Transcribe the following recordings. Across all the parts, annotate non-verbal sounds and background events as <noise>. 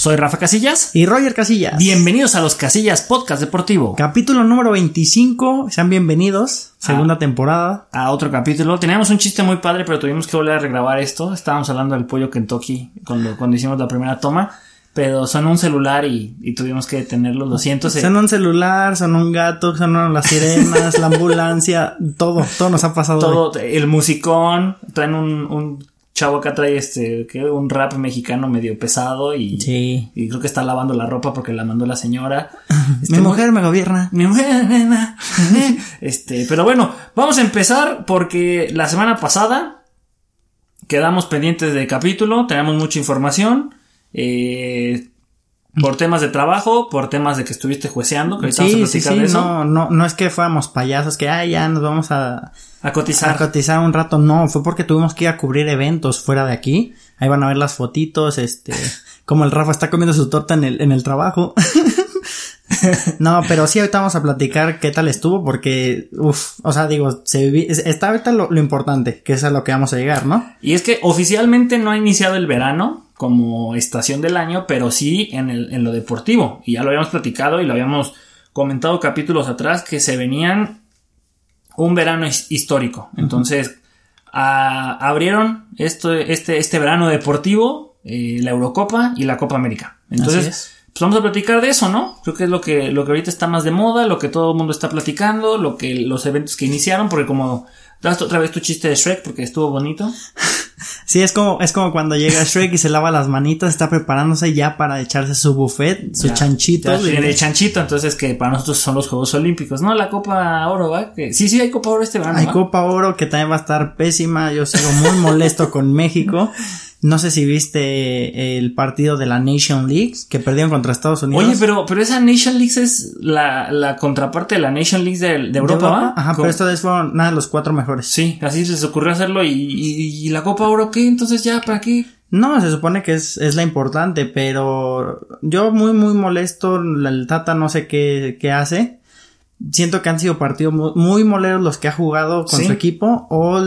Soy Rafa Casillas. Y Roger Casillas. Bienvenidos a los Casillas Podcast Deportivo. Capítulo número 25. Sean bienvenidos. Segunda temporada. A otro capítulo. Teníamos un chiste muy padre, pero tuvimos que volver a regrabar esto. Estábamos hablando del pollo Kentucky cuando, cuando hicimos la primera toma. Pero son un celular y, y tuvimos que detenerlo, lo siento. Son un celular, son un gato, son las sirenas, la ambulancia, <laughs> todo, todo nos ha pasado. Todo, el musicón, traen un, un chavo acá trae este, ¿qué? un rap mexicano medio pesado y, sí. y creo que está lavando la ropa porque la mandó la señora. <laughs> Este, mi mujer me gobierna. Mi mujer, <laughs> nena. este, pero bueno, vamos a empezar porque la semana pasada quedamos pendientes de capítulo, tenemos mucha información. Eh, por temas de trabajo, por temas de que estuviste jueceando, que sí, vamos a sí, sí. De eso. No, no, no es que fuéramos payasos, que ay, ya nos vamos a, a cotizar. A cotizar un rato, no, fue porque tuvimos que ir a cubrir eventos fuera de aquí. Ahí van a ver las fotitos, este, <laughs> como el Rafa está comiendo su torta en el, en el trabajo. <laughs> no, pero sí, ahorita vamos a platicar qué tal estuvo, porque, uff, o sea, digo, se está ahorita lo, lo importante, que es a lo que vamos a llegar, ¿no? Y es que oficialmente no ha iniciado el verano, como estación del año, pero sí en, el, en lo deportivo. Y ya lo habíamos platicado y lo habíamos comentado capítulos atrás que se venían un verano histórico. Entonces, a, abrieron esto, este, este verano deportivo, eh, la Eurocopa y la Copa América. Entonces, pues vamos a platicar de eso, ¿no? Creo que es lo que, lo que ahorita está más de moda, lo que todo el mundo está platicando, lo que los eventos que iniciaron, porque como das otra vez tu chiste de Shrek porque estuvo bonito. <laughs> Sí, es como, es como cuando llega Shrek y se lava las manitas, está preparándose ya para echarse su buffet, su chanchito. el chanchito, entonces que para nosotros son los Juegos Olímpicos, ¿no? La Copa Oro, ¿va? Que, sí, sí, hay Copa Oro este verano. Hay Copa Oro que también va a estar pésima, yo sigo muy molesto con México. <laughs> No sé si viste el partido de la Nation League que perdieron contra Estados Unidos. Oye, pero, pero esa Nation League es la, la contraparte de la Nation League de, de Europa, ¿va? Ajá, pero esta vez fueron nada de los cuatro mejores. Sí, así se les ocurrió hacerlo y, y, y la Copa Oro, ¿qué? Entonces ya, ¿para qué? No, se supone que es, es la importante, pero yo muy, muy molesto, el Tata no sé qué, qué hace. Siento que han sido partidos muy, muy moleros los que ha jugado con ¿Sí? su equipo o,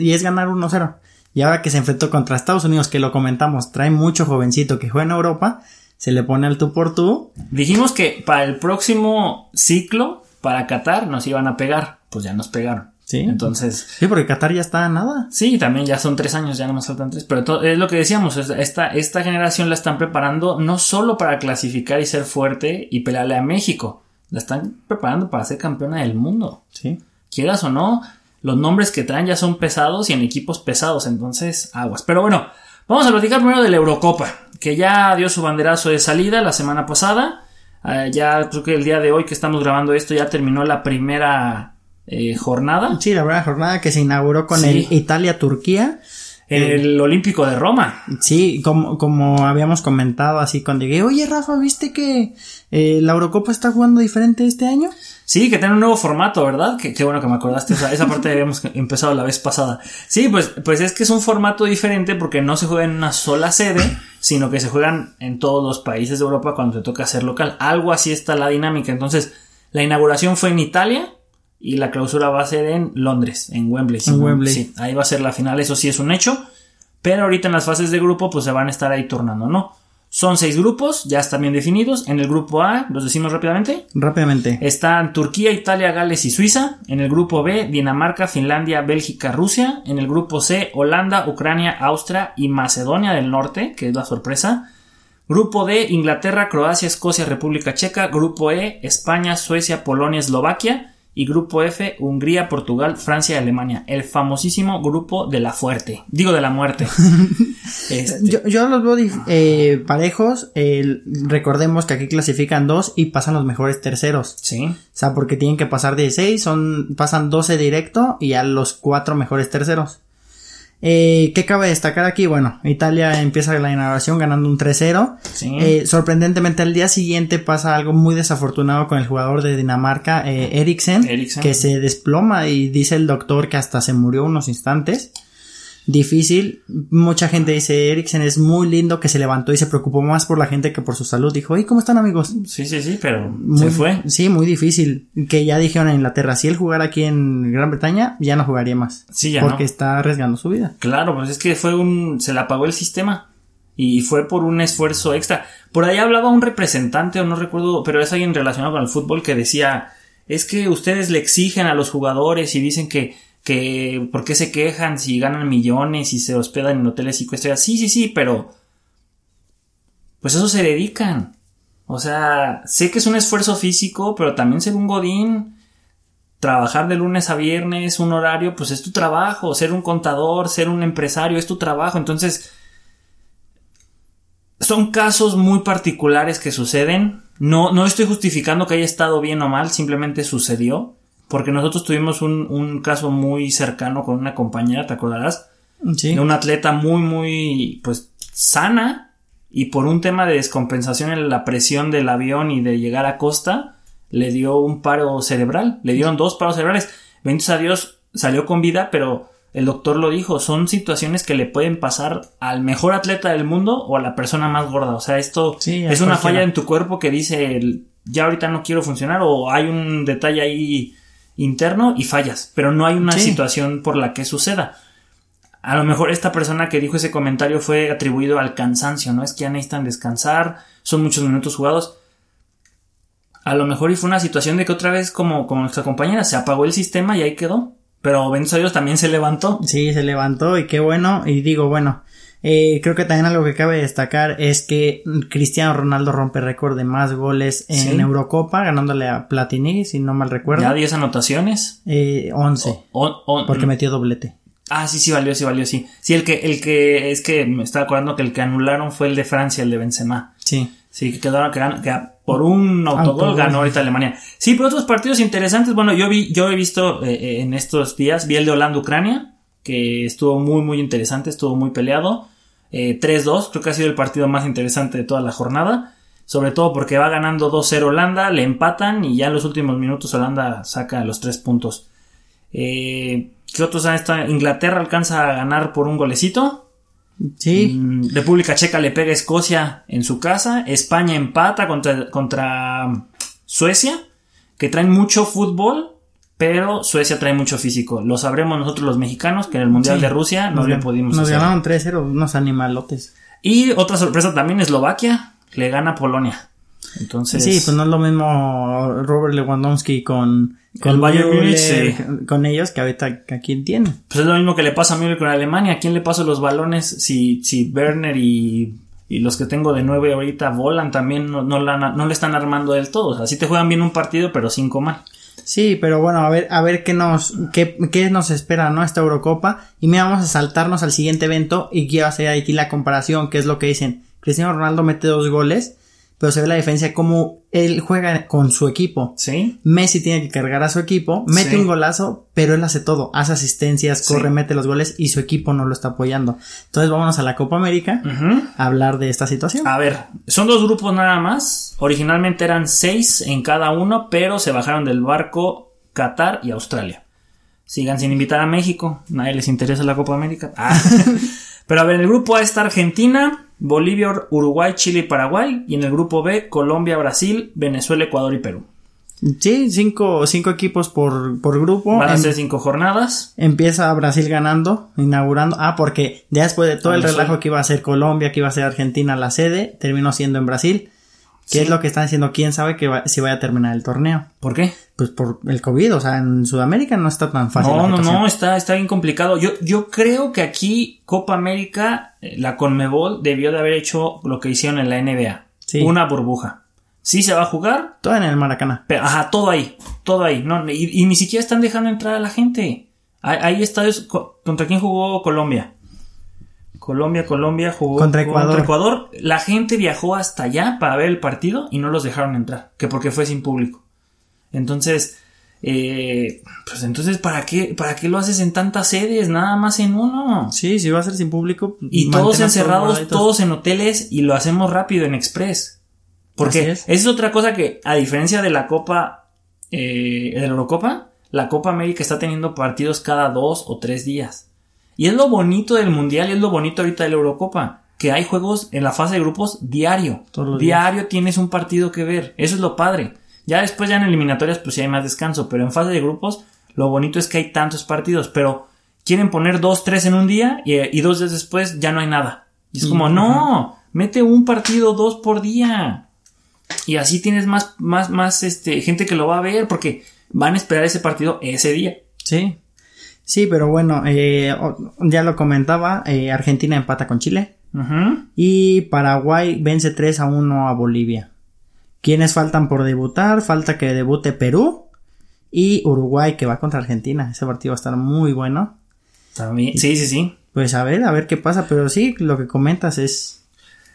y es ganar 1-0. Y ahora que se enfrentó contra Estados Unidos, que lo comentamos, trae mucho jovencito que juega en Europa, se le pone al tú por tú. Dijimos que para el próximo ciclo, para Qatar, nos iban a pegar. Pues ya nos pegaron. Sí. Entonces. Sí, porque Qatar ya está a nada. Sí, también ya son tres años, ya no nos faltan tres. Pero es lo que decíamos, esta, esta generación la están preparando no solo para clasificar y ser fuerte y pelearle a México, la están preparando para ser campeona del mundo. Sí. Quieras o no, los nombres que traen ya son pesados y en equipos pesados, entonces aguas. Pero bueno, vamos a platicar primero de la Eurocopa, que ya dio su banderazo de salida la semana pasada. Uh, ya creo que el día de hoy que estamos grabando esto ya terminó la primera eh, jornada. Sí, la primera jornada que se inauguró con Sí. el Italia-Turquía. En el Olímpico de Roma. Sí, como, como habíamos comentado así cuando llegué, oye Rafa, ¿viste que eh, la Eurocopa está jugando diferente este año? Sí, que tiene un nuevo formato, ¿verdad? Que, qué bueno que me acordaste. Esa, esa parte habíamos <laughs> empezado la vez pasada. Sí, pues, pues es que es un formato diferente porque no se juega en una sola sede, sino que se juegan en todos los países de Europa cuando te toca ser local. Algo así está la dinámica. Entonces, la inauguración fue en Italia y la clausura va a ser en Londres, en Wembley. En Wembley. Sí, ahí va a ser la final, eso sí es un hecho. Pero ahorita en las fases de grupo, pues se van a estar ahí turnando, ¿no? Son seis grupos, ya están bien definidos. En el grupo A, los decimos rápidamente. Rápidamente. Están Turquía, Italia, Gales y Suiza. En el grupo B, Dinamarca, Finlandia, Bélgica, Rusia. En el grupo C, Holanda, Ucrania, Austria y Macedonia del Norte, que es la sorpresa. Grupo D, Inglaterra, Croacia, Escocia, República Checa. Grupo E, España, Suecia, Polonia, Eslovaquia. Y grupo F, Hungría, Portugal, Francia y Alemania. El famosísimo grupo de la fuerte. Digo de la muerte. <laughs> Este, Yo, yo los veo eh, parejos. eh, recordemos que aquí clasifican dos y pasan los mejores terceros. sí. O sea, porque tienen que pasar 16, son, pasan 12 directo y a los cuatro mejores terceros. Eh, ¿Qué cabe destacar aquí? Bueno, Italia empieza la inauguración ganando un 3-0. Sí. Eh, sorprendentemente al día siguiente pasa algo muy desafortunado con el jugador de Dinamarca, eh, Eriksen, Eriksen. que se desploma y dice el doctor que hasta se murió unos instantes. Difícil. Mucha gente dice Eriksen es muy lindo que se levantó y se preocupó más por la gente que por su salud. Dijo, ¿y cómo están amigos? Sí, sí, sí, pero Muy, se fue. Sí, muy difícil. Que ya dijeron en Inglaterra, si él jugara aquí en Gran Bretaña, ya no jugaría más. Sí, ya Porque no. está arriesgando su vida. Claro, pues es que fue un. Se le apagó el sistema. Y fue por un esfuerzo extra. Por ahí hablaba un representante, o no recuerdo, pero es alguien relacionado con el fútbol que decía, es que ustedes le exigen a los jugadores y dicen que, que, ¿por qué se quejan si ganan millones y se hospedan en hoteles y estrellas? Sí, sí, sí, pero, pues eso se dedican. O sea, sé que es un esfuerzo físico, pero también ser un godín, trabajar de lunes a viernes, un horario, pues es tu trabajo, ser un contador, ser un empresario, es tu trabajo. Entonces, son casos muy particulares que suceden. No, no estoy justificando que haya estado bien o mal, simplemente sucedió. Porque nosotros tuvimos un, un caso muy cercano con una compañera, ¿te acordarás? Sí. De una atleta muy, muy, pues, sana. Y por un tema de descompensación en la presión del avión y de llegar a costa, le dio un paro cerebral. Le dieron dos paros cerebrales. Benditos a Dios, salió con vida, pero el doctor lo dijo, son situaciones que le pueden pasar al mejor atleta del mundo o a la persona más gorda. O sea, esto Sí, es una cualquiera. falla en tu cuerpo que dice, ya ahorita no quiero funcionar o hay un detalle ahí interno y fallas, pero no hay una Sí. situación por la que suceda. A lo mejor esta persona que dijo ese comentario fue atribuido al cansancio, ¿no? Es que ya necesitan descansar, son muchos minutos jugados. A lo mejor y fue una situación de que otra vez, como, como nuestra compañera, se apagó el sistema y ahí quedó. Pero bendito a Dios también se levantó. Sí, se levantó y qué bueno. Y digo, bueno, eh, creo que también algo que cabe destacar es que Cristiano Ronaldo rompe récord de más goles en Sí. Eurocopa, ganándole a Platini, si no mal recuerdo. Ya 10 anotaciones. Eh, 11, O- o- porque metió doblete. Ah, sí, sí, valió, sí, valió, sí. Sí, el que, el que, es que me estaba acordando que el que anularon fue el de Francia, el de Benzema. Sí. Sí, que quedaron, que, que por un autogol Autogol. ganó ahorita Alemania. Sí, pero otros partidos interesantes. Bueno, yo vi, yo he visto eh, eh, en estos días, vi el de Holanda-Ucrania, que estuvo muy, muy interesante, estuvo muy peleado. Eh, 3-2, creo que ha sido el partido más interesante de toda la jornada. Sobre todo porque va ganando 2-0 Holanda, le empatan y ya en los últimos minutos Holanda saca los tres puntos. Eh, ¿Qué otros han estado? Inglaterra alcanza a ganar por un golecito. Sí. Mm, República Checa le pega a Escocia en su casa. España empata contra, contra Suecia, que traen mucho fútbol, pero Suecia trae mucho físico. Lo sabremos nosotros los mexicanos, que en el Mundial Sí. de Rusia no Nos le pudimos Nos hacer. ganaron 3-0, unos animalotes. Y otra sorpresa también, Eslovaquia le gana a Polonia. Entonces, Sí, pues no es lo mismo Robert Lewandowski con, con El Bayern Müller, con ellos que ahorita a quién tiene. pues es lo mismo que le pasa a Müller con Alemania. ¿A quién le paso los balones si, si Werner y, y los que tengo de nueve ahorita volan también no, no, la- no le están armando del todo? O sea, sí te juegan bien un partido, pero cinco mal. Sí, pero bueno, a ver, a ver qué nos, qué, qué nos espera, ¿no? Esta Eurocopa. Y mira, vamos a saltarnos al siguiente evento y quiero hacer aquí la comparación, que es lo que dicen. Cristiano Ronaldo mete dos goles, pero se ve la diferencia como él juega con su equipo. ¿Sí? Messi tiene que cargar a su equipo, mete Sí. un golazo, pero él hace todo, hace asistencias, Sí. corre, mete los goles y su equipo no lo está apoyando. Entonces vámonos a la Copa América a hablar de esta situación. A ver, son dos grupos nada más. Originalmente eran seis en cada uno, pero se bajaron del barco Qatar y Australia. Sigan sin invitar a México. Nadie les interesa la Copa América. Ah. <laughs> pero a ver, en el grupo A está Argentina, Bolivia, Uruguay, Chile y Paraguay. Y en el grupo B, Colombia, Brasil, Venezuela, Ecuador y Perú. Sí, cinco, cinco equipos por, por grupo. Van a Em- ser cinco jornadas. Empieza Brasil ganando, inaugurando. Ah, porque ya después de todo el relajo que iba a ser Colombia, que iba a ser Argentina la sede, terminó siendo en Brasil. ¿Qué Sí. es lo que están haciendo? ¿Quién sabe que va- si vaya a terminar el torneo? ¿Por qué? Pues por el COVID, o sea, en Sudamérica no está tan fácil. No, la no, no, está, está bien complicado. Yo, yo creo que aquí Copa América, eh, la Conmebol debió de haber hecho lo que hicieron en la NBA. Sí. Una burbuja. Sí se va a jugar, Todo en el Maracaná. pero ajá, todo ahí, todo ahí. No, y, y ni siquiera están dejando entrar a la gente. Hay, hay estadios, co- ¿contra quién jugó Colombia? Colombia, Colombia jugó Contra Ecuador. Ecuador. La gente viajó hasta allá para ver el partido y no los dejaron entrar, que porque fue sin público. Entonces, eh, pues entonces, ¿para qué, ¿para qué lo haces en tantas sedes? Nada más en uno. Sí, si va a ser sin público. Y todos encerrados, todos en hoteles y lo hacemos rápido en Express. Porque es. es otra cosa que, a diferencia de la Copa, eh, de la Eurocopa, la Copa América está teniendo partidos cada dos o tres días. Y es lo bonito del Mundial y es lo bonito ahorita de la Eurocopa. Que hay juegos en la fase de grupos diario. Diario tienes un partido que ver. Eso es lo padre. Ya después, ya en eliminatorias, pues sí hay más descanso. Pero en fase de grupos, lo bonito es que hay tantos partidos. Pero quieren poner dos, tres en un día y, y dos días después ya no hay nada. Y es como, no, mete un partido dos por día. Y así tienes más, más, más, este, gente que lo va a ver porque van a esperar ese partido ese día. Sí. Sí, pero bueno, eh, ya lo comentaba, eh, Argentina empata con Chile. Y Paraguay vence 3 a 1 a Bolivia. ¿Quiénes faltan por debutar? Falta que debute Perú y Uruguay que va contra Argentina. Ese partido va a estar muy bueno. También, sí, sí, sí. Pues a ver, a ver qué pasa, pero sí, lo que comentas es...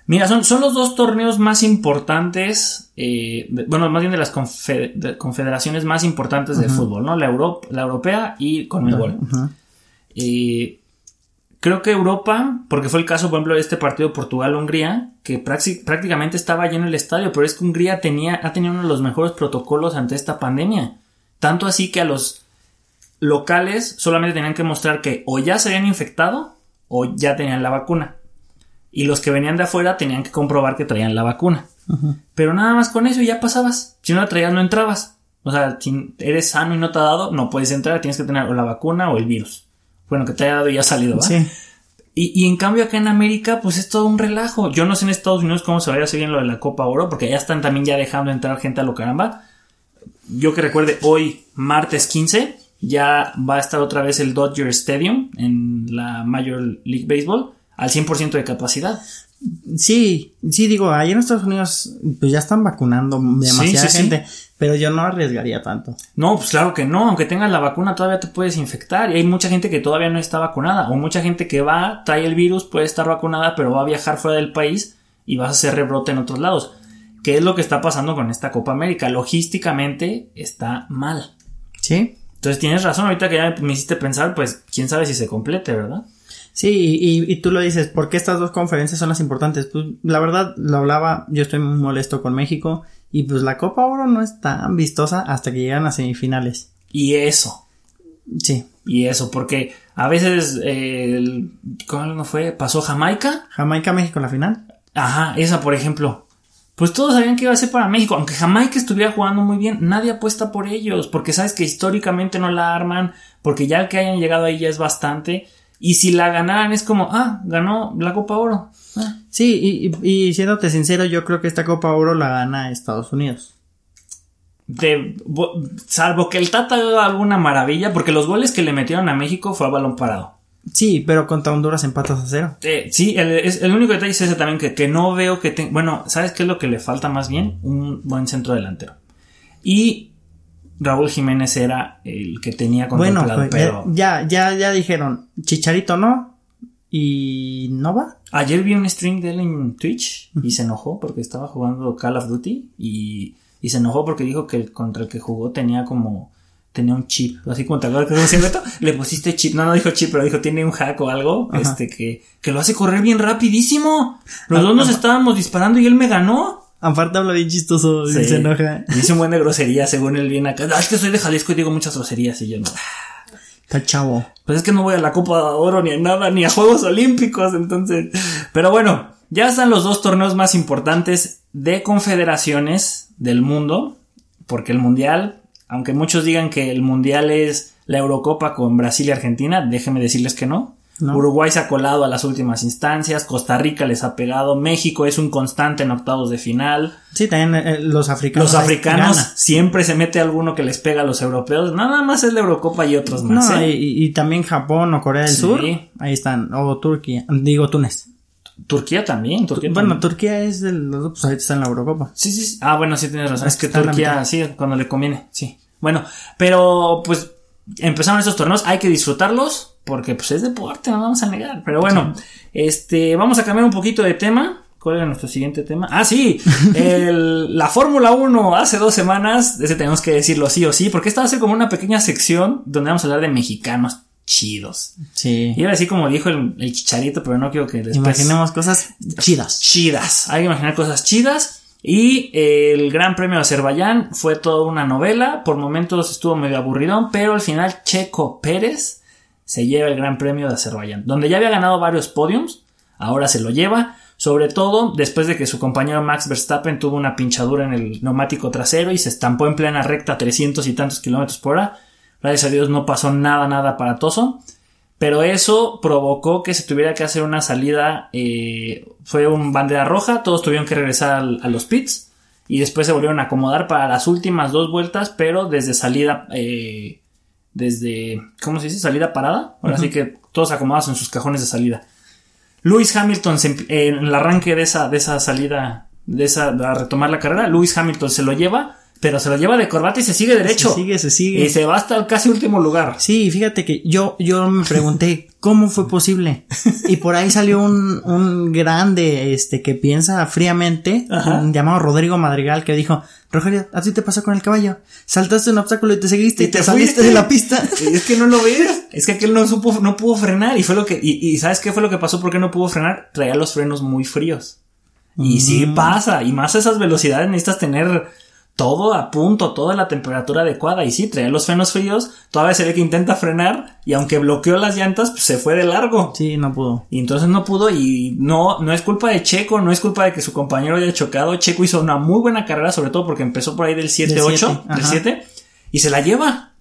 Mira, son, son los dos torneos más importantes, eh, bueno, más bien de las confederaciones más importantes del fútbol, ¿no? La, Europa, la europea y Conmebol. Uh creo que Europa, porque fue el caso, por ejemplo, de este partido Portugal-Hungría, que prácticamente estaba lleno el estadio, pero es que Hungría tenía, ha tenido uno de los mejores protocolos ante esta pandemia. Tanto así que a los locales solamente tenían que mostrar que o ya se habían infectado o ya tenían la vacuna. Y los que venían de afuera tenían que comprobar que traían la vacuna. Pero nada más con eso ya pasabas. Si no la traías no entrabas. O sea, si eres sano y no te ha dado, no puedes entrar, tienes que tener o la vacuna o el virus. Bueno, que te haya dado y ha salido, ¿va? Sí. Y, en cambio acá en América, pues es todo un relajo. Yo no sé en Estados Unidos cómo se vaya a seguir lo de la Copa Oro, porque ya están también ya dejando entrar gente a lo caramba. Yo que recuerde, hoy, martes 15, ya va a estar otra vez el Dodger Stadium en la Major League Baseball al 100% de capacidad. Sí, sí, digo, ahí en Estados Unidos pues ya están vacunando demasiada gente, pero yo no arriesgaría tanto. No, pues claro que no, aunque tengas la vacuna todavía te puedes infectar y hay mucha gente que todavía no está vacunada o mucha gente que va, trae el virus, puede estar vacunada, pero va a viajar fuera del país y vas a hacer rebrote en otros lados. ¿Qué es lo que está pasando con esta Copa América? Logísticamente está mal. Sí. Entonces tienes razón, ahorita que ya me hiciste pensar, pues quién sabe si se complete, ¿verdad? Sí, y, y, tú lo dices, ¿por qué estas dos conferencias son las importantes? Pues la verdad, lo hablaba, yo estoy muy molesto con México y pues la Copa Oro no es tan vistosa hasta que llegan a semifinales. Y eso. Sí. Y eso, porque a veces, eh, ¿cómo fue? ¿Pasó Jamaica? Jamaica-México en la final. Ajá, esa por ejemplo. Pues todos sabían que iba a ser para México, aunque Jamaica estuviera jugando muy bien, nadie apuesta por ellos, porque sabes que históricamente no la arman, porque ya que hayan llegado ahí ya es bastante. Y si la ganaran es como, ah, ganó la Copa Oro. Ah. Sí, y, y, siéndote sincero, yo creo que esta Copa Oro la gana Estados Unidos. De, salvo que el Tata haga alguna maravilla, porque los goles que le metieron a México fue a balón parado. Sí, pero contra Honduras empatas a cero. Eh, sí, el, el, único detalle es ese también, que, que no veo que... tenga... bueno, ¿sabes qué es lo que le falta más bien? Un buen centro delantero. Y Raúl Jiménez era el que tenía contemplado, bueno, pues, pero... Ya, ya, ya dijeron, Chicharito no, y no va. Ayer vi un stream de él en Twitch y se enojó porque estaba jugando Call of Duty y, y se enojó porque dijo que el contra el que jugó tenía como tenía un chip, así como te acuerdas que <laughs> le pusiste chip, no, no dijo chip, pero dijo tiene un hack o algo, este que, que lo hace correr bien rapidísimo. Los ah, dos nos estábamos disparando y él me ganó. Aparte habla bien chistoso y se enoja. Dice un buen de grosería, según él viene acá. Ah, es que soy de Jalisco y digo muchas groserías y yo no. Está chavo. Pues es que no voy a la Copa de Oro ni a nada, ni a Juegos Olímpicos, entonces. Pero bueno, ya están los dos torneos más importantes de confederaciones del mundo. Porque el Mundial, aunque muchos digan que el Mundial es la Eurocopa con Brasil y Argentina, déjenme decirles que no. Uruguay se ha colado a las últimas instancias, Costa Rica les ha pegado, México es un constante en octavos de final. Sí, también eh, los africanos. Los africanos siempre se mete alguno que les pega a los europeos, nada más es la Eurocopa y otros más. ¿eh? y, también Japón o Corea del Sur, ahí están, o Turquía, digo Túnez. Turquía también, Bueno, Turquía es el, pues ahí está en la Eurocopa. Sí, sí, Ah, bueno, sí tienes razón. Es que Turquía, sí, cuando le conviene, sí. Bueno, pero pues empezaron estos torneos, hay que disfrutarlos porque pues es deporte, no vamos a negar. Pero bueno, este, vamos a cambiar un poquito de tema. ¿Cuál era nuestro siguiente tema? Ah, sí, <laughs> la Fórmula 1 hace dos semanas, ese tenemos que decirlo sí o sí, porque esta va a ser como una pequeña sección donde vamos a hablar de mexicanos chidos. Sí. Y así como dijo el, chicharito, pero no quiero que después... Imaginemos cosas chidas. Chidas. Hay que imaginar cosas chidas. Y el Gran Premio de Azerbaiyán fue toda una novela. Por momentos estuvo medio aburridón, pero al final Checo Pérez se lleva el Gran Premio de Azerbaiyán, donde ya había ganado varios podiums, ahora se lo lleva, sobre todo después de que su compañero Max Verstappen tuvo una pinchadura en el neumático trasero y se estampó en plena recta a 300 y tantos kilómetros por hora. Gracias a Dios no pasó nada, nada aparatoso. Pero eso provocó que se tuviera que hacer una salida. eh, fue un bandera roja. Todos tuvieron que regresar al- a los pits. Y después se volvieron a acomodar para las últimas dos vueltas. Pero desde salida. eh, desde. ¿Cómo se dice? Salida parada. Ahora sí que todos acomodados en sus cajones de salida. Lewis Hamilton eh, en el arranque de esa, de esa salida. De esa. A retomar la carrera. Lewis Hamilton se lo lleva. Pero se lo lleva de corbata y se sigue derecho. Se sigue, se sigue. Y se va hasta el casi último lugar. Sí, fíjate que yo, yo me pregunté cómo fue posible. Y por ahí salió un, un grande, este, que piensa fríamente, un llamado Rodrigo Madrigal, que dijo, Rogelio, ¿a ti te pasó con el caballo? Saltaste un obstáculo y te seguiste y, Y te, te saliste de la pista. <laughs> Y es que no lo ves. Es que aquel no supo, no pudo frenar. Y fue lo que. Y, y ¿sabes qué fue lo que pasó? ¿Por qué no pudo frenar? Traía los frenos muy fríos. Y sí pasa. Y más a esas velocidades necesitas tener todo a punto, toda la temperatura adecuada. Y sí, traía los frenos fríos. Todavía se ve que intenta frenar. Y aunque bloqueó las llantas, pues se fue de largo. Sí, no pudo. Y entonces no pudo y no, no es culpa de Checo, no es culpa de que su compañero haya chocado. Checo hizo una muy buena carrera, sobre todo porque empezó por ahí del 7-8, siete, del ajá. 7, y se la lleva.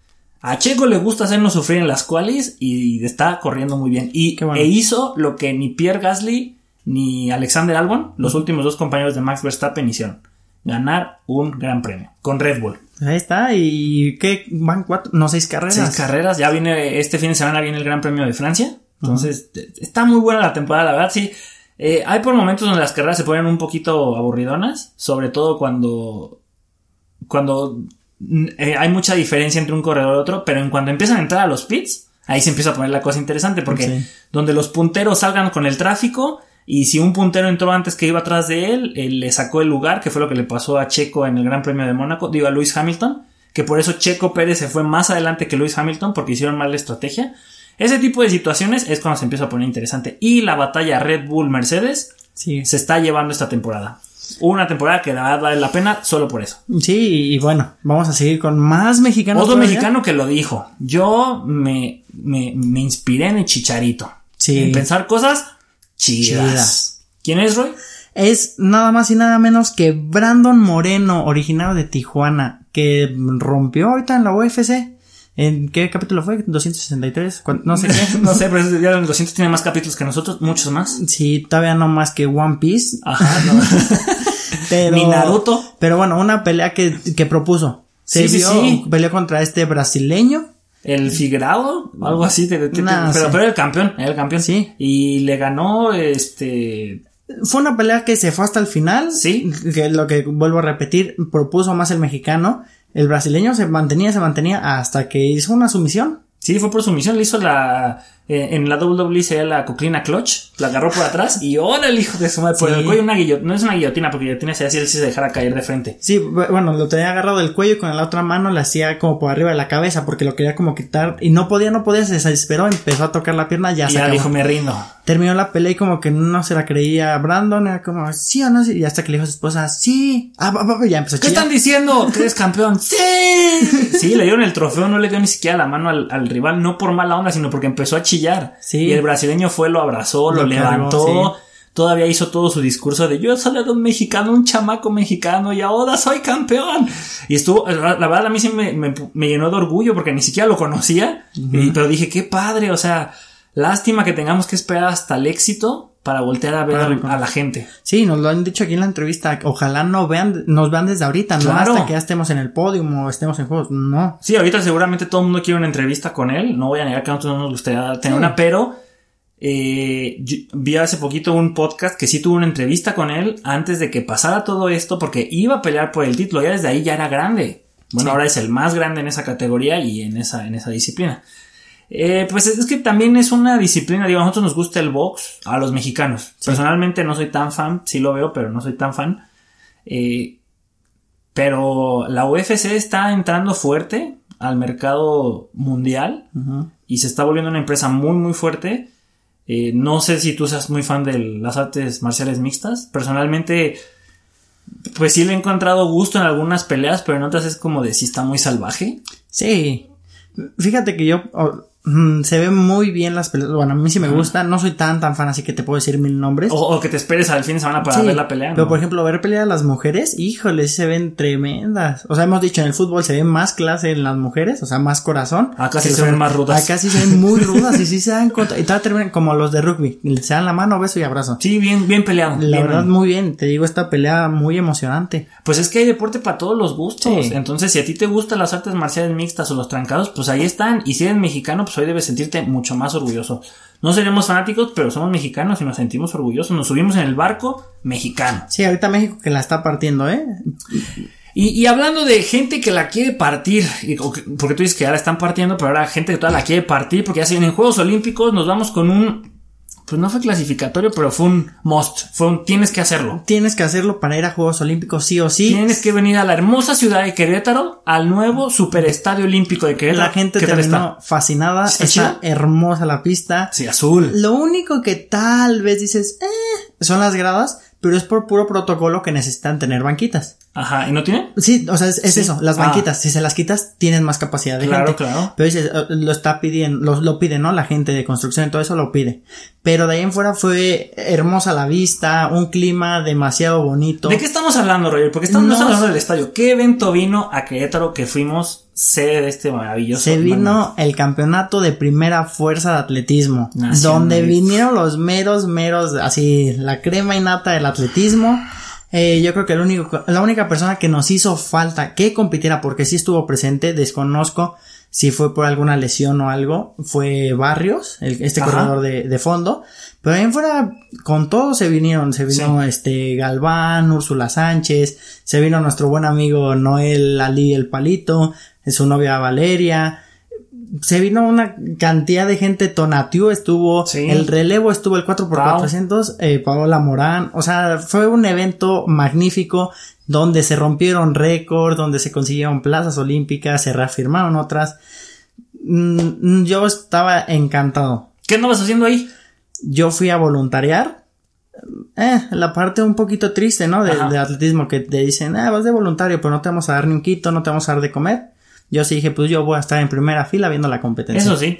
A Checo le gusta hacernos sufrir en las qualis y está corriendo muy bien. Y bueno. e hizo lo que ni Pierre Gasly ni Alexander Albon, los últimos dos compañeros de Max Verstappen, hicieron. Ganar un gran premio con Red Bull. Ahí está. ¿Y qué? Van cuatro, no, seis carreras. Seis carreras. Ya viene, este fin de semana viene el Gran Premio de Francia. Entonces, está muy buena la temporada, la verdad, sí. Eh, hay por momentos donde las carreras se ponen un poquito aburridonas, sobre todo cuando, cuando mm, eh, hay mucha diferencia entre un corredor y otro, pero en cuando empiezan a entrar a los pits, ahí se empieza a poner la cosa interesante, porque Sí. donde los punteros salgan con el tráfico, y si un puntero entró antes que iba atrás de él, él le sacó el lugar, que fue lo que le pasó a Checo en el Gran Premio de Mónaco, digo a Luis Hamilton, que por eso Checo Pérez se fue más adelante que Luis Hamilton, porque hicieron mal la estrategia. Ese tipo de situaciones es cuando se empieza a poner interesante. Y la batalla Red Bull-Mercedes Sí. se está llevando esta temporada. Una temporada que da vale la pena solo por eso. Sí, y bueno, vamos a seguir con más mexicanos. Otro todavía. mexicano que lo dijo. Yo me, me, me inspiré en el chicharito. Sí. En pensar cosas chidas. ¿Quién es, Roy? Es nada más y nada menos que Brandon Moreno, originario de Tijuana, que rompió ahorita en la UFC. ¿En qué capítulo fue? ¿263? ¿Cuán- No sé qué. <laughs> no sé, pero ya el 200 tiene más capítulos que nosotros, muchos más. Sí, todavía no más que One Piece. Ajá, <laughs> no. Pero, Ni Naruto. Pero bueno, una pelea que, que propuso. Se Sí, sí, vio, sí. peleó contra este brasileño. El Figueroa, algo así. te- te- Nah, pero, sí. pero era el campeón, era el campeón. Sí. Y le ganó, este... Fue una pelea que se fue hasta el final. Sí. Que lo que vuelvo a repetir, propuso más el mexicano. El brasileño se mantenía, se mantenía hasta que hizo una sumisión. Sí, fue por sumisión, le hizo la... eh, en la WWE sería la coclina clutch, la agarró por atrás y ¡ahora el hijo de su madre! Por Sí. el cuello una guillotina, no es una guillotina porque guillotina se hacía él si se dejara caer de frente. Sí, bu- bueno, lo tenía agarrado del cuello y con la otra mano le hacía como por arriba de la cabeza porque lo quería como quitar y no podía, no podía, se desesperó, empezó a tocar la pierna, ya y se ya acabó. dijo, me rindo. Terminó la pelea y como que no se la creía Brandon, era como, sí o no, sí, y hasta que le dijo a su esposa, sí, ah, va, va, va, ya empezó a ¿Qué están diciendo? ¿Que eres campeón? <laughs> ¡Sí! Sí, le dieron el trofeo, no le dio ni siquiera la mano al, al rival, no por mala onda, sino porque empezó a chillar. Sí. Y el brasileño fue, lo abrazó, lo, Lo levantó. cargó, Todavía hizo todo su discurso de yo soy de un mexicano, un chamaco mexicano y ahora soy campeón. Y estuvo, la verdad a mí sí me, me- me llenó de orgullo porque ni siquiera lo conocía. Y- pero dije, qué padre, o sea, lástima que tengamos que esperar hasta el éxito para voltear a ver a, la gente. Sí, nos lo han dicho aquí en la entrevista, ojalá no vean, nos vean desde ahorita, Claro. no hasta que ya estemos en el podio o estemos en juegos, no. Sí, ahorita seguramente todo el mundo quiere una entrevista con él. No voy a negar que a nosotros no nos gustaría tener Sí. una, pero eh, yo vi hace poquito un podcast que sí tuvo una entrevista con él antes de que pasara todo esto porque iba a pelear por el título. Ya desde ahí ya era grande. Bueno, Sí. ahora es el más grande en esa categoría y en esa, en esa disciplina. Eh, pues es que también es una disciplina, digo, a nosotros nos gusta el box, a los mexicanos. Personalmente no soy tan fan, sí lo veo, pero no soy tan fan. Eh, pero la UFC está entrando fuerte al mercado mundial y se está volviendo una empresa muy muy fuerte. Eh, no sé si tú seas muy fan de las artes marciales mixtas. Personalmente, pues sí le he encontrado gusto en algunas peleas, pero en otras es como de si está muy salvaje. Sí. Fíjate que yo, mm, se ven muy bien las peleas. Bueno, a mí sí me gusta. No soy tan tan fan, así que te puedo decir mil nombres. O, o que te esperes al fin de semana para Sí, ver la pelea. Pero por ejemplo, ver pelear a las mujeres, híjole, sí se ven tremendas. O sea, hemos dicho en el fútbol se ven más clase en las mujeres, o sea, más corazón. Acá sí Que se ven más rudas. Acá sí se ven muy <laughs> rudas y sí se dan contra. Y todavía terminan como los de rugby. Se dan la mano, beso y abrazo. Sí, bien, bien peleado. La bien- verdad, muy bien. Te digo, esta pelea muy emocionante. Pues es que hay deporte para todos los gustos. Sí. Entonces, si a ti te gustan las artes marciales mixtas o los trancados, pues ahí están. Y si eres mexicano, pues hoy debes sentirte mucho más orgulloso. No seremos fanáticos, pero somos mexicanos y nos sentimos orgullosos. Nos subimos en el barco mexicano. Sí, ahorita México que la está partiendo, ¿eh? Y, y hablando de gente que la quiere partir, y- porque tú dices que ahora están partiendo, pero ahora gente que toda la quiere partir, porque ya se vienen Juegos Olímpicos, nos vamos con un, pues no fue clasificatorio, pero fue un must, fue un tienes que hacerlo. Tienes que hacerlo para ir a Juegos Olímpicos, sí o sí. Tienes que venir a la hermosa ciudad de Querétaro, al nuevo Superestadio Olímpico de Querétaro. La gente ¿Qué tal terminó fascinada. ¿Está Está chido? hermosa la pista. Sí, azul. Lo único que tal vez dices, eh, son las gradas, pero es por puro protocolo que necesitan tener banquitas. Ajá, ¿y no tiene? Sí, o sea, es, es Sí. eso, las Ah. banquitas. Si se las quitas, tienen más capacidad de Claro, gente. claro. Pero dices, eh, lo está pidiendo, lo, lo pide, ¿no? La gente de construcción y todo eso lo pide. Pero de ahí en fuera fue hermosa la vista, un clima demasiado bonito. ¿De qué estamos hablando, Roger? Porque estamos, no hablando del estadio. ¿Qué evento vino a Querétaro que fuimos sede de este maravilloso? Se vino el campeonato de primera fuerza de atletismo, Nacional. donde vinieron los meros, meros, así, la crema innata del atletismo. Eh, yo creo que el único, la única persona que nos hizo falta que compitiera, porque sí estuvo presente, desconozco si fue por alguna lesión o algo, fue Barrios, el- este Ajá. corredor de, de fondo. Pero ahí fuera, con todo se vinieron, se vino este Galván, Úrsula Sánchez, se vino nuestro buen amigo Noel Ali el Palito, su novia Valeria, se vino una cantidad de gente, Tonatiu estuvo, Sí. el relevo estuvo el 4x400, eh, Paola Morán, o sea, fue un evento magnífico donde se rompieron récords, donde se consiguieron plazas olímpicas, se reafirmaron otras. Mm, yo estaba encantado. ¿Qué andabas haciendo ahí? Yo fui a voluntariar. Eh, la parte un poquito triste, ¿no? De, de atletismo que te dicen, ah, vas de voluntario, pero no te vamos a dar ni un quito, no te vamos a dar de comer. Yo sí dije, pues yo voy a estar en primera fila viendo la competencia. Eso sí.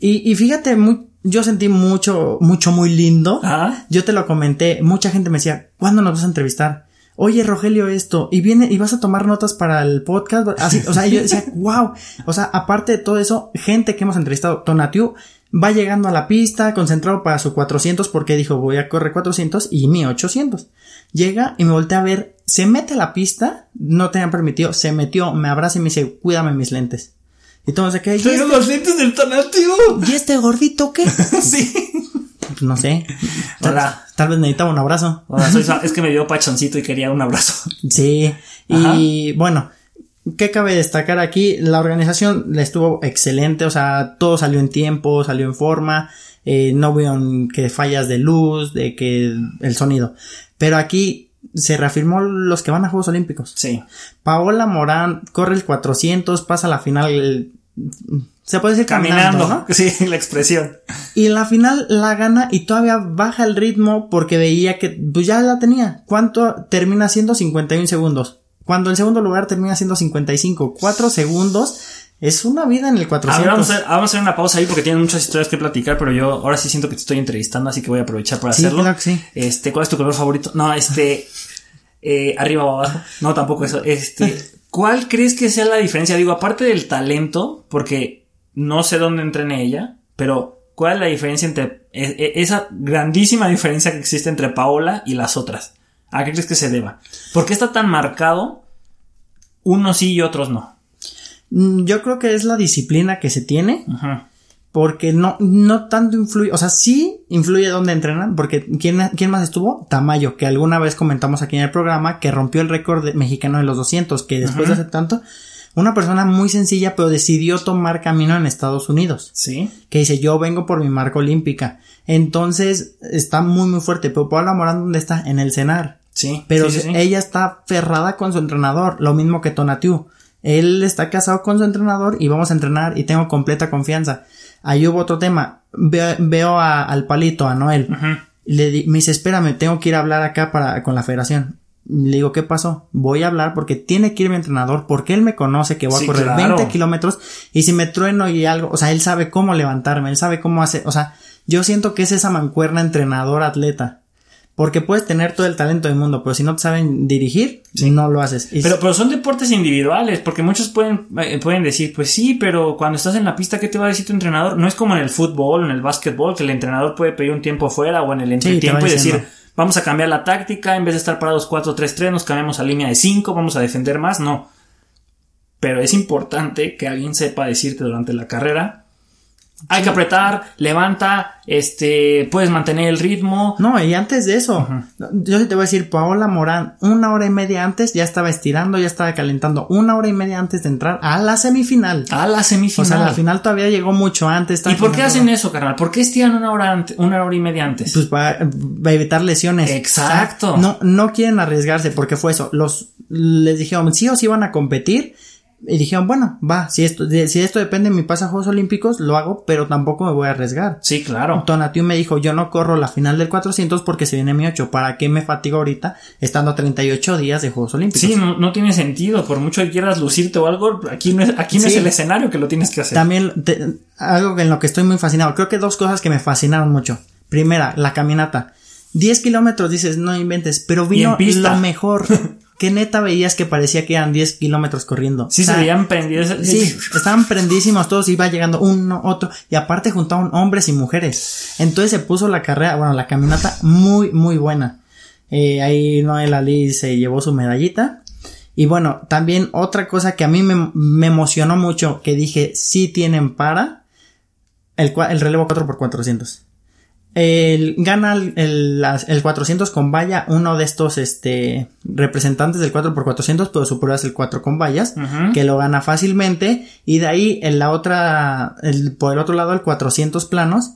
Y, y fíjate, muy- yo sentí mucho, mucho muy lindo. Ajá. Yo te lo comenté, mucha gente me decía, ¿cuándo nos vas a entrevistar? Oye, Rogelio, esto, y viene, y vas a tomar notas para el podcast, así, o sea, yo decía, <laughs> wow, o sea, aparte de todo eso, gente que hemos entrevistado, Tonatiu va llegando a la pista, concentrado para su 400, porque dijo, voy a correr 400 y mi 800. Llega y me voltea a ver, se mete a la pista, no tenían permitido, se metió, me abraza y me dice, cuídame mis lentes. Y todo se queda, ¿y Traigo este, los lentes del Tonativo. ¿y este gordito qué? <laughs> sí. Pues no sé. Tal, Hola. tal vez necesitaba un abrazo. Hola, soy es que me dio pachoncito y quería un abrazo. Sí. Ajá. Y bueno, ¿qué cabe destacar aquí? La organización le estuvo excelente, o sea, todo salió en tiempo, salió en forma, eh, no hubieron que fallas de luz, de que el sonido. Pero aquí se reafirmó los que van a Juegos Olímpicos. Sí. Paola Morán corre el 400, pasa la final, el- se puede decir Caminando. caminando, ¿no? Sí, la expresión. Y la final la gana y todavía baja el ritmo porque veía que pues ya la tenía. ¿Cuánto termina siendo 51 segundos? Cuando el segundo lugar termina siendo 55. 4 segundos es una vida en el A 400. ver, vamos a, hacer, vamos a hacer una pausa ahí porque tienen muchas historias que platicar, pero yo ahora sí siento que te estoy entrevistando, así que voy a aprovechar para Sí, hacerlo. claro que sí. Este, ¿cuál es tu color favorito? No, este, <laughs> eh, arriba o abajo. No, tampoco eso. Este, ¿cuál crees que sea la diferencia? Digo, aparte del talento, porque no sé dónde entrene ella, pero ¿cuál es la diferencia entre e- e- esa grandísima diferencia que existe entre Paola y las otras? ¿A qué crees que se deba? ¿Por qué está tan marcado unos sí y otros no? Mm, Yo creo que es la disciplina que se tiene. Ajá. Porque no, no tanto influye, o sea, sí influye dónde entrenan, porque ¿quién, quién más estuvo? Tamayo, que alguna vez comentamos aquí en el programa, que rompió el récord mexicano de los 200, que después de hace tanto, una persona muy sencilla, pero decidió tomar camino en Estados Unidos, ¿Sí? que dice, yo vengo por mi marca olímpica. Entonces, está muy, muy fuerte, pero Paula Morán, ¿dónde está? En el cenar. Sí. Pero sí, sí, sí. ella está ferrada con su entrenador, lo mismo que Tonatiu. Él está casado con su entrenador y vamos a entrenar y tengo completa confianza. Ahí hubo otro tema. Veo, veo a- al palito, a Noel. Y Le di- me dice, espérame, tengo que ir a hablar acá para, con la federación. Le digo, ¿qué pasó? Voy a hablar porque tiene que ir mi entrenador, porque él me conoce que voy Sí, a correr claro. 20 kilómetros y si me trueno y algo, o sea, él sabe cómo levantarme, él sabe cómo hacer, o sea, yo siento que es esa mancuerna entrenador-atleta. Porque puedes tener todo el talento del mundo, pero si no te saben dirigir, no lo haces. Y Pero, pero son deportes individuales, porque muchos pueden, eh, pueden decir, pues sí, pero cuando estás en la pista, ¿qué te va a decir tu entrenador? No es como en el fútbol en el básquetbol, que el entrenador puede pedir un tiempo fuera o en el entretiempo y decir, vamos a cambiar la táctica, en vez de estar parados 4-3-3, nos cambiamos a línea de 5, vamos a defender más, no. Pero es importante que alguien sepa decirte durante la carrera, hay que apretar, levanta, este, puedes mantener el ritmo. No, y antes de eso, yo sí te voy a decir, Paola Morán, una hora y media antes ya estaba estirando, ya estaba calentando, una hora y media antes de entrar a la semifinal. A la O semifinal. sea, la final todavía llegó mucho antes. ¿Y por qué hacen eso, carnal? ¿Por qué estiran una hora, una hora y media antes? Pues para, para evitar lesiones. Exacto. O sea, no, no quieren arriesgarse porque fue eso. Los, les dijeron, sí o sí van a competir. Y dijeron, bueno, va, si esto, de- si esto depende de mi pase a Juegos Olímpicos, lo hago, pero tampoco me voy a arriesgar. sí, claro. Tonatiu me dijo, yo no corro la final del 400 porque se viene mi 8. ¿Para qué me fatigo ahorita estando a 38 días de Juegos Olímpicos? Sí, no, no tiene sentido. Por mucho que quieras lucirte o algo, aquí no es, aquí no es el escenario que lo tienes que hacer. También te- algo en lo que estoy muy fascinado. Creo que dos cosas que me fascinaron mucho. Primera, la caminata. 10 kilómetros dices, no inventes, pero vino lo mejor. <laughs> que neta veías que parecía que eran 10 kilómetros corriendo. Sí, O sea, se veían prendidos. Sí, estaban prendísimos todos, iba llegando uno, otro, y aparte juntaban hombres y mujeres. Entonces se puso la carrera, bueno, la caminata muy, muy buena. Eh, ahí Noel Ali se llevó su medallita. Y bueno, también otra cosa que a mí me, me emocionó mucho, que dije, sí tienen para, el, el relevo 4x400. El, gana el, el, las- el 400 con valla uno de estos este, representantes del 4x400, pero su prueba es el 4 con vallas, que lo gana fácilmente. Y de ahí en la otra, el, por el otro lado, el 400 planos,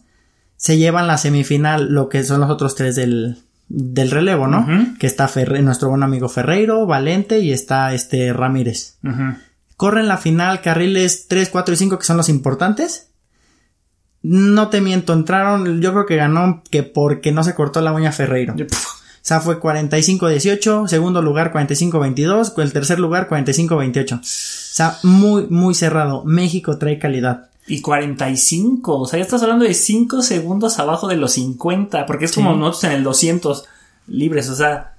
se llevan la semifinal lo que son los otros tres del, del relevo, ¿no? Que está Ferre- nuestro buen amigo Ferreiro, Valente y está este Ramírez. Corren la final carriles 3, 4 y 5 que son los importantes. No te miento, entraron, yo creo que ganó que porque no se cortó la uña Ferreiro. Yo, O sea, fue 45-18, segundo lugar 45-22, el tercer lugar 45-28. O sea, muy, muy cerrado. México trae calidad. Y 45. O sea, ya estás hablando de 5 segundos abajo de los 50. Porque es como nosotros en el 200 libres. O sea,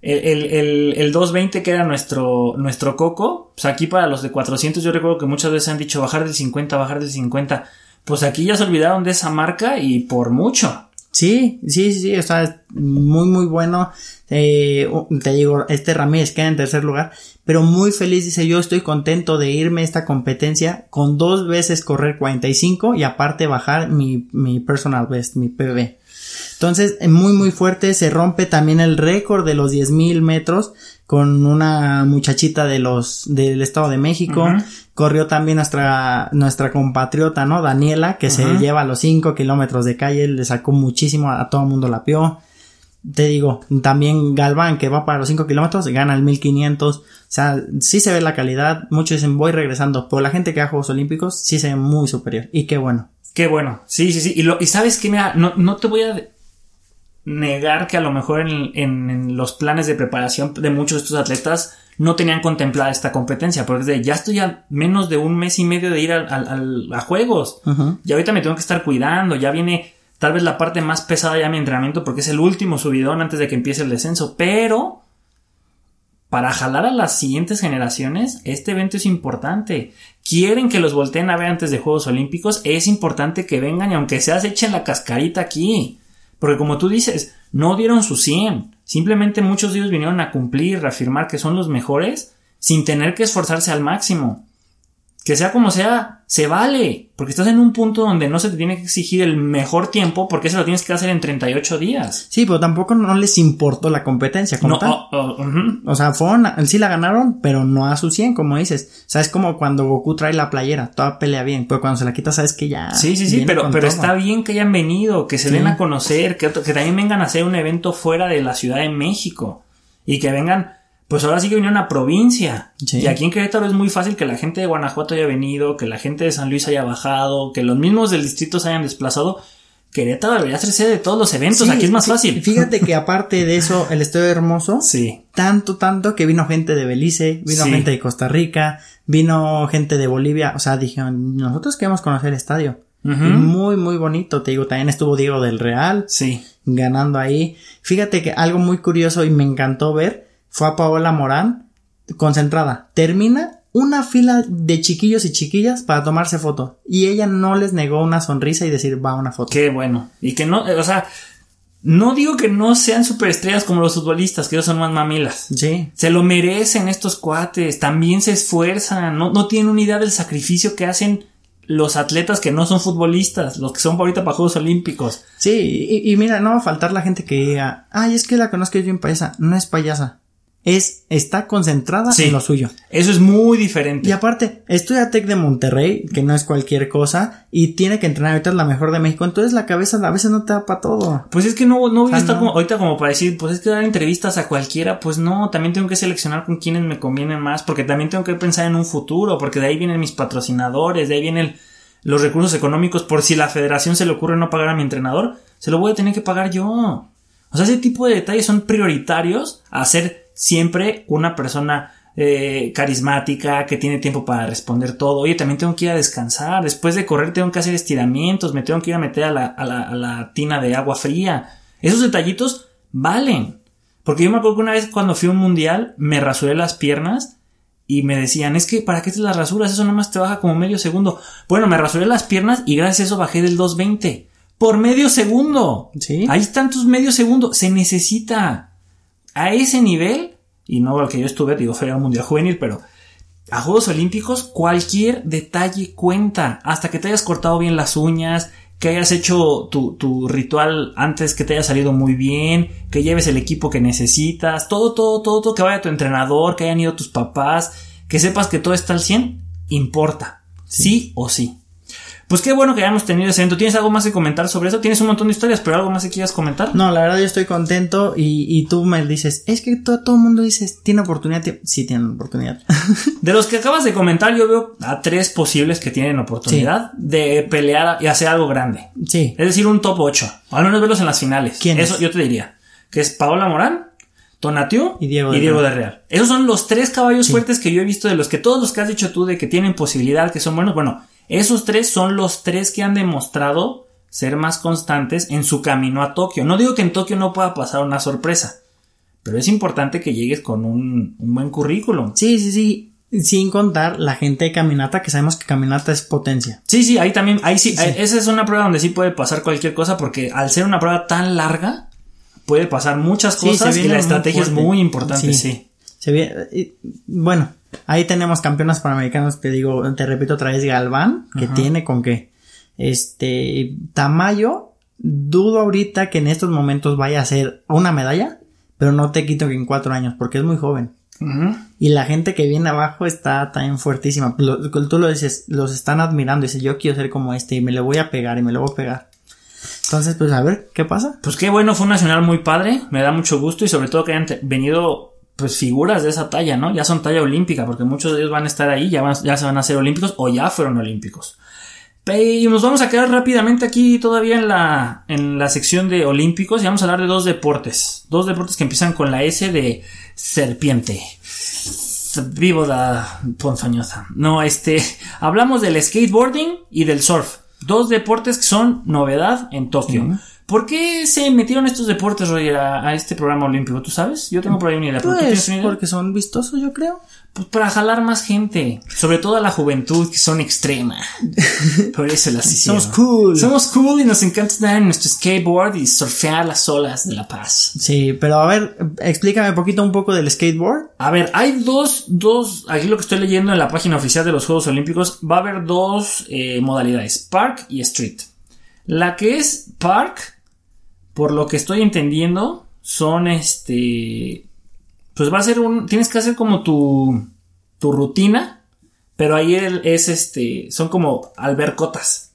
el, el, el, el 220 que era nuestro, nuestro coco. Pues aquí para los de 400 yo recuerdo que muchas veces han dicho bajar del 50, bajar del 50. Pues aquí ya se olvidaron de esa marca y por mucho. Sí, sí, sí, o sea, muy, muy bueno. Eh, te digo, este Ramírez queda en tercer lugar, pero muy feliz, dice yo estoy contento de irme a esta competencia con dos veces correr 45 y aparte bajar mi, mi personal best, mi PB. Entonces, eh, muy, muy fuerte, se rompe también el récord de los 10.000 metros con una muchachita de los, del Estado de México. Corrió también nuestra, nuestra compatriota, ¿no? Daniela, que se lleva los 5 kilómetros de calle, le sacó muchísimo, a, a todo el mundo la pió. Te digo, también Galván, que va para los 5 kilómetros, gana el 1500. O sea, sí se ve la calidad. Muchos dicen, voy regresando. Pero la gente que va a Juegos Olímpicos sí se ve muy superior. Y qué bueno. Qué bueno. Sí, sí, sí. Y, lo, y sabes que, mira, no, no te voy a negar que a lo mejor en, en- en los planes de preparación de muchos de estos atletas no tenían contemplada esta competencia, porque es de, ya estoy a menos de un mes y medio de ir al- a juegos. Ujú. Y ahorita me tengo que estar cuidando, ya viene tal vez la parte más pesada ya de mi entrenamiento porque es el último subidón antes de que empiece el descenso, pero para jalar a las siguientes generaciones, este evento es importante. Quieren que los volteen a ver antes de Juegos Olímpicos, es importante que vengan y aunque sea se echen la cascarita aquí. Porque como tú dices, no dieron su 100. Simplemente muchos de ellos vinieron a cumplir, reafirmar que son los mejores sin tener que esforzarse al máximo. Que sea como sea, se vale. Porque estás en un punto donde no se te tiene que exigir el mejor tiempo porque eso lo tienes que hacer en 38 días. Sí, pero tampoco no les importó la competencia como No, tal. oh, oh. O sea, fueron, a- sí la ganaron, pero no a su 100, como dices. O sea, es como cuando Goku trae la playera, toda pelea bien, pero cuando se la quita sabes que ya... Sí, sí, sí, pero, pero todo. está bien que hayan venido, que se Sí. den a conocer, que también vengan a hacer un evento fuera de la Ciudad de México y que vengan, pues ahora sí que vinieron a provincia. Sí. Y aquí en Querétaro es muy fácil que la gente de Guanajuato haya venido, que la gente de San Luis haya bajado, que los mismos del distrito se hayan desplazado, Querétaro debería ser sede de todos los eventos, Sí, aquí es más fácil. Fíjate que aparte de eso, <laughs> el estadio hermoso, Sí. tanto, tanto que vino gente de Belice, vino Sí. gente de Costa Rica, vino gente de Bolivia, o sea, dijeron, nosotros queremos conocer el estadio. Muy, muy bonito, te digo, también estuvo Diego del Real Sí. ganando ahí. Fíjate que algo muy curioso y me encantó ver fue a Paola Morán concentrada. Termina una fila de chiquillos y chiquillas para tomarse foto y ella no les negó una sonrisa y decir va una foto. Qué bueno. Y que no, eh, o sea, no digo que no sean superestrellas como los futbolistas, que ellos son más mamilas. Sí, Se lo merecen estos cuates, también se esfuerzan, no, no tienen una idea del sacrificio que hacen los atletas que no son futbolistas, los que son ahorita para Juegos Olímpicos. sí, y, y mira, no va a faltar la gente que diga, ay, es que la conozco yo en payasa. No es payasa. Es, está concentrada Sí. en lo suyo. Eso es muy diferente. Y aparte, estudia Tec de Monterrey, que no es cualquier cosa, y tiene que entrenar ahorita es la mejor de México, entonces la cabeza a veces no te da para todo. Pues es que no, no voy a estar no. como, ahorita como para decir, pues es que dar entrevistas a cualquiera, pues no, también tengo que seleccionar con quienes me convienen más, porque también tengo que pensar en un futuro, porque de ahí vienen mis patrocinadores, de ahí vienen los recursos económicos, por si la federación se le ocurre no pagar a mi entrenador, se lo voy a tener que pagar yo. O sea, ese tipo de detalles son prioritarios a ser siempre una persona eh, carismática, que tiene tiempo para responder todo. Oye, también tengo que ir a descansar. Después de correr tengo que hacer estiramientos, me tengo que ir a meter a la, a la, a la tina de agua fría. Esos detallitos valen. Porque yo me acuerdo que una vez cuando fui a un mundial me rasuré las piernas y me decían, es que ¿para qué te las rasuras? Eso nomás te baja como medio segundo. Bueno, me rasuré las piernas y gracias a eso bajé del 220. Por medio segundo. Sí. Ahí están tus medio segundo. Se necesita. A ese nivel, y no al que yo estuve, digo, fue al Mundial Juvenil, pero a Juegos Olímpicos cualquier detalle cuenta. Hasta que te hayas cortado bien las uñas, que hayas hecho tu, tu ritual antes que te haya salido muy bien, que lleves el equipo que necesitas, todo, todo, todo, todo, que vaya tu entrenador, que hayan ido tus papás, que sepas que todo está al 100, importa. Sí, o sí. Pues qué bueno que hayamos tenido ese evento. ¿Tienes algo más que comentar sobre eso? Tienes un montón de historias, pero algo más que quieras comentar. No, la verdad yo estoy contento y, y tú me dices, es que todo, todo el mundo dice, tiene oportunidad. Sí, tiene oportunidad. <laughs> De los que acabas de comentar, yo veo a tres posibles que tienen oportunidad de pelear y hacer algo grande. sí, Es decir, un top 8. Al menos verlos en las finales. ¿Quiénes? Eso yo te diría. Que es Paola Morán, Tonatiu Y Diego y de Diego Real. de Real. Esos son los tres caballos fuertes que yo he visto de los que todos los que has dicho tú de que tienen posibilidad, que son buenos. Bueno, esos tres son los tres que han demostrado ser más constantes en su camino a Tokio. No digo que en Tokio no pueda pasar una sorpresa, pero es importante que llegues con un, un buen currículum. sí, sí, sí. Sin contar la gente de caminata, que sabemos que caminata es potencia. Sí, sí, ahí también, ahí sí, ahí- esa es una prueba donde sí puede pasar cualquier cosa porque al ser una prueba tan larga puede pasar muchas Sí, cosas y la estrategia es muy importante, sí. Sí. Se ve, bueno, ahí tenemos campeonas panamericanos, te digo, te repito otra vez, Galván, que tiene con qué. Este, Tamayo, dudo ahorita que en estos momentos vaya a ser una medalla, pero no te quito que en cuatro años, porque es muy joven. Y la gente que viene abajo está también fuertísima. Lo- tú lo dices, los están admirando. Dices, yo quiero ser como este y me le voy a pegar y me lo voy a pegar. Entonces, pues a ver, ¿qué pasa? Pues qué bueno, fue un nacional muy padre, me da mucho gusto y sobre todo que hayan venido pues figuras de esa talla, ¿no? Ya son talla olímpica porque muchos de ellos van a estar ahí, ya, van- ya se van a hacer olímpicos o ya fueron olímpicos. Y nos vamos a quedar rápidamente aquí todavía en la, en la sección de olímpicos y vamos a hablar de dos deportes. Dos deportes que empiezan con la S de serpiente. Vivo da ponzoñosa. No, este, hablamos del skateboarding y del surf. Dos deportes que son novedad en Tokio. ¿Por qué se metieron estos deportes, Roger, a, a este programa olímpico? ¿Tú sabes? Yo tengo por ahí una idea. ¿Por qué tienes Pues una idea? porque son vistosos, yo creo. Pues para jalar más gente. Sobre todo a la juventud, que son extrema. <laughs> Por eso las hicieron. Somos cool. Somos cool y nos encanta andar en nuestro skateboard y surfear las olas de La Paz. Sí, pero a ver, explícame un poquito un poco del skateboard. A ver, hay dos, dos, aquí lo que estoy leyendo en la página oficial de los Juegos Olímpicos, va a haber dos eh, modalidades, Park y Street. La que es Park, por lo que estoy entendiendo, son este, pues va a ser un, tienes que hacer como tu, tu rutina, pero ahí es este, son como albercotas.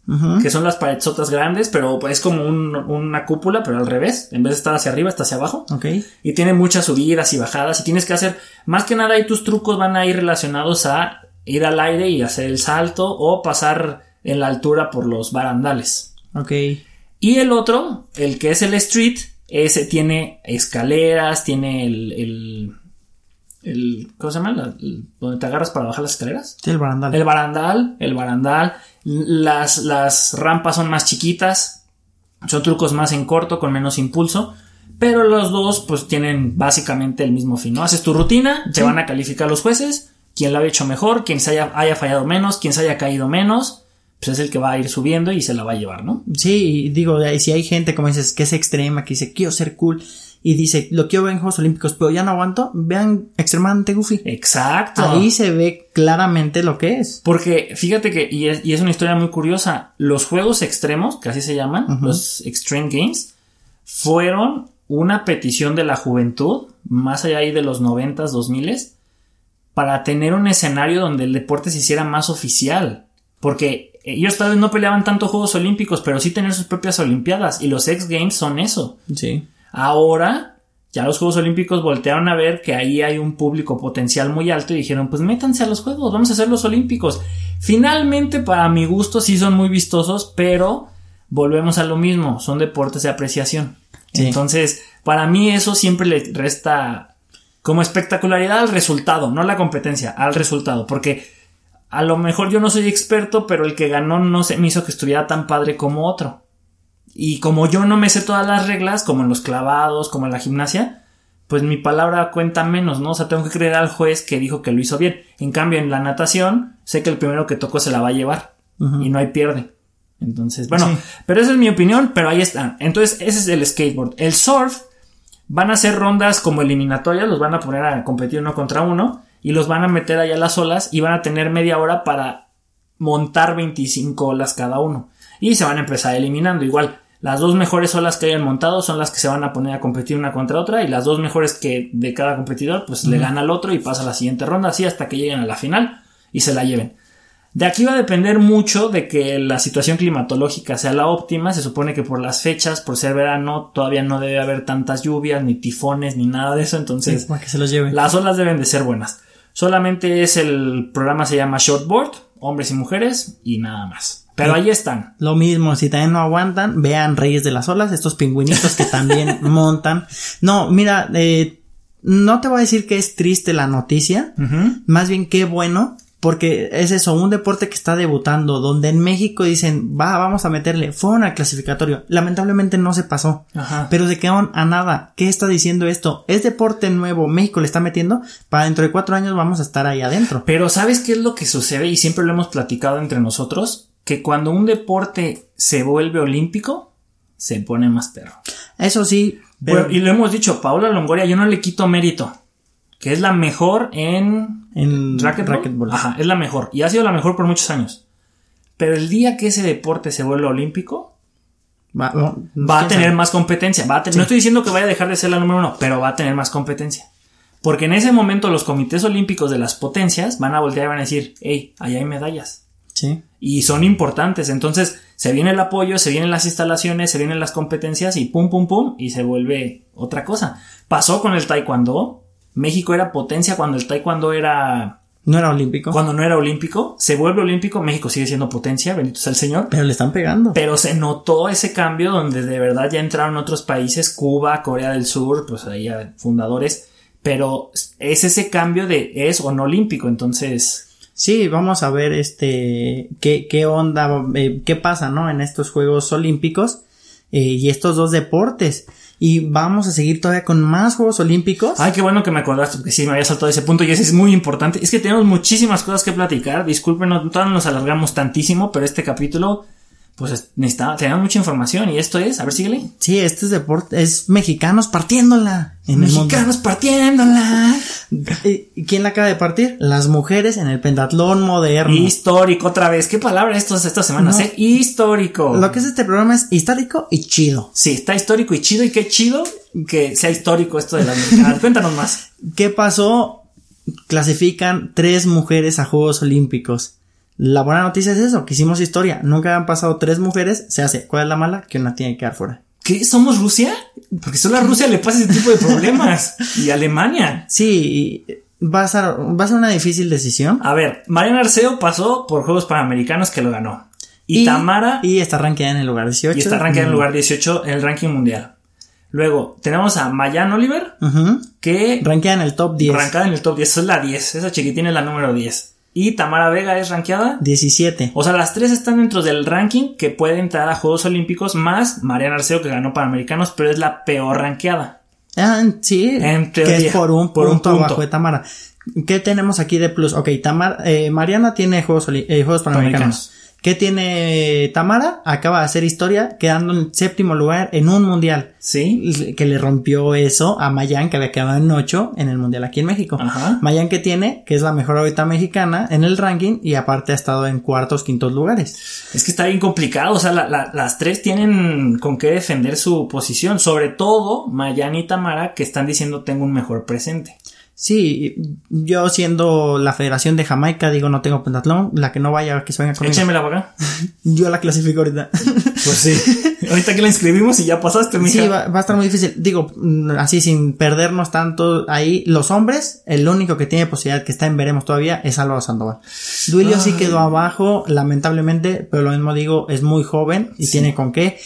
Que son las paredzotas grandes, pero es como un- una cúpula, pero al revés. En vez de estar hacia arriba, está hacia abajo. Ok. Y tiene muchas subidas y bajadas. Y tienes que hacer, más que nada, ahí tus trucos van a ir relacionados a ir al aire y hacer el salto o pasar en la altura por los barandales. Ok. Y el otro, el que es el street, ese tiene escaleras, tiene el, el, el ¿cómo se llama? La- el- donde te agarras para bajar las escaleras. Sí, el barandal. El barandal, el barandal, las, las rampas son más chiquitas, son trucos más en corto, con menos impulso, pero los dos pues tienen básicamente el mismo fin, ¿no? Haces tu rutina, te van a calificar los jueces, quien la haya hecho mejor, quien se haya, haya fallado menos, quien se haya caído menos, pues es el que va a ir subiendo y se la va a llevar, ¿no? Sí, y digo, y si hay gente, como dices, que es extrema, que dice, quiero ser cool, y dice, lo quiero ver en Juegos Olímpicos, pero ya no aguanto, vean extremadamente goofy. Exacto. Ahí se ve claramente lo que es. Porque fíjate que, y es, y es una historia muy curiosa, los juegos extremos, que así se llaman, los Extreme Games, fueron una petición de la juventud, más allá ahí de los 90s, 2000s, para tener un escenario donde el deporte se hiciera más oficial. Porque ellos tal vez no peleaban tanto Juegos Olímpicos, pero sí tener sus propias Olimpiadas, y los X Games son eso. Sí. Ahora, ya los Juegos Olímpicos voltearon a ver que ahí hay un público potencial muy alto y dijeron, pues métanse a los Juegos, vamos a hacer los Olímpicos. Finalmente, para mi gusto, sí son muy vistosos, pero volvemos a lo mismo, son deportes de apreciación. Sí. Entonces, para mí eso siempre le resta como espectacularidad al resultado, no a la competencia, al resultado, porque a lo mejor yo no soy experto, pero el que ganó no se me hizo que estuviera tan padre como otro. Y como yo no me sé todas las reglas, como en los clavados, como en la gimnasia, pues mi palabra cuenta menos, ¿no? O sea, tengo que creer al juez que dijo que lo hizo bien. En cambio, en la natación, sé que el primero que tocó se la va a llevar. Y no hay pierde. Entonces, bueno, Sí. pero esa es mi opinión, pero ahí está. Entonces, ese es el skateboard. El surf, van a hacer rondas como eliminatorias, los van a poner a competir uno contra uno y los van a meter allá a las olas y van a tener media hora para montar 25 olas cada uno. Y se van a empezar eliminando. Igual, las dos mejores olas que hayan montado son las que se van a poner a competir una contra otra y las dos mejores que de cada competidor pues le gana al otro y pasa a la siguiente ronda así hasta que lleguen a la final y se la lleven. De aquí va a depender mucho de que la situación climatológica sea la óptima. Se supone que por las fechas, por ser verano, todavía no debe haber tantas lluvias, ni tifones, ni nada de eso. Entonces, para que se los las olas deben de ser buenas. Solamente es el programa se llama Shortboard, hombres y mujeres, y nada más. Pero ahí están. Lo mismo, si también no aguantan, vean Reyes de las Olas, estos pingüinitos que también <laughs> montan. No, mira, eh, no te voy a decir que es triste la noticia, más bien qué bueno, porque es eso, un deporte que está debutando, donde en México dicen, va, vamos a meterle, fueron al clasificatorio, lamentablemente no se pasó, Ajá. pero se quedaron a nada, ¿qué está diciendo esto? Es deporte nuevo, México le está metiendo, para dentro de cuatro años vamos a estar ahí adentro. Pero ¿sabes qué es lo que sucede? Y siempre lo hemos platicado entre nosotros, que cuando un deporte se vuelve olímpico, se pone más perro. Eso sí, pero Bueno, y lo hemos dicho, Paula Longoria, yo no le quito mérito, que es la mejor en en racquetball. racquetball. Ajá, es la mejor. Y ha sido la mejor por muchos años. Pero el día que ese deporte se vuelva olímpico, Va, no, va a tener sabe. más competencia. Va a te- No estoy diciendo que vaya a dejar de ser la número uno, pero va a tener más competencia. Porque en ese momento los comités olímpicos de las potencias van a voltear y van a decir, hey, allá hay medallas. Sí. Y son importantes. Entonces se viene el apoyo, se vienen las instalaciones, se vienen las competencias y pum, pum, pum, y se vuelve otra cosa. Pasó con el taekwondo. México era potencia cuando el taekwondo era No era olímpico. cuando no era olímpico, se vuelve olímpico, México sigue siendo potencia, bendito sea el Señor. Pero le están pegando. Pero se notó ese cambio donde de verdad ya entraron otros países, Cuba, Corea del Sur, pues ahí hay fundadores. Pero es ese cambio de es o no olímpico, entonces Sí, vamos a ver este qué, qué onda, eh, qué pasa, ¿no? En estos Juegos Olímpicos eh, y estos dos deportes. Y vamos a seguir todavía con más Juegos Olímpicos. Ay, qué bueno que me acordaste, porque sí, me había saltado ese punto y ese es muy importante. Es que tenemos muchísimas cosas que platicar. Disculpen, no, todavía nos alargamos tantísimo, pero este capítulo, pues es- necesitaba, tenía mucha información y esto es, a ver, síguele. Sí, este es deporte, es mexicanos partiéndola en Mexicanos partiéndola. ¿Y quién la acaba de partir? Las mujeres en el pentatlón moderno. Histórico, otra vez. ¿Qué palabra estos estas semanas, No. eh? Histórico. Lo que es este programa es histórico y chido. Sí, está histórico y chido. Y qué chido que sea histórico esto de las mexicanas. <laughs> Cuéntanos más. ¿Qué pasó? Clasifican tres mujeres a Juegos Olímpicos. La buena noticia es eso, que hicimos historia. Nunca han pasado tres mujeres, se hace. ¿Cuál es la mala? Que una tiene que quedar fuera. ¿Qué? ¿Somos Rusia? Porque solo a Rusia le pasa ese tipo de problemas. <laughs> Y Alemania. Sí, va a ser, va a ser una difícil decisión. A ver, Mariana Arceo pasó por Juegos Panamericanos que lo ganó. Y, Tamara. Y está rankeada en el lugar 18. Y está rankeada en el lugar 18 en el ranking mundial. Luego tenemos a Mayan Oliver, que... Rankeada en el top 10. Rankeada en el top 10, esa es la 10, esa chiquitina es la número 10. Y Tamara Vega es rankeada 17. O sea, las tres están dentro del ranking que puede entrar a Juegos Olímpicos, más Mariana Arceo que ganó Panamericanos, pero es la peor rankeada. Ah, sí, que es por un, punto, abajo de Tamara. ¿Qué tenemos aquí de plus? Ok, Tamara, eh, Mariana tiene Juegos, eh, juegos Panamericanos. ¿Qué tiene Tamara? Acaba de hacer historia quedando en séptimo lugar en un mundial. Sí. Que le rompió eso a Mayan, que había quedado en ocho en el mundial aquí en México. Ajá. Mayan que tiene, que es la mejor ahorita mexicana en el ranking y aparte ha estado en cuartos, quintos lugares. Es que está bien complicado. O sea, las tres tienen con qué defender su posición. Sobre todo Mayan y Tamara que están diciendo tengo un mejor presente. Sí, yo siendo la Federación de Jamaica, digo, no tengo pentatlón, la que no vaya, que se venga conmigo. Échamela para acá. <laughs> yo la clasifico ahorita. Pues sí. <laughs> ahorita que la inscribimos y ya pasaste, mija. Sí, va, a estar muy difícil. Digo, mm, así sin perdernos tanto ahí, los hombres, el único que tiene posibilidad que está en veremos todavía es Álvaro Sandoval. Duilio sí quedó abajo, lamentablemente, pero lo mismo digo, es muy joven y tiene con qué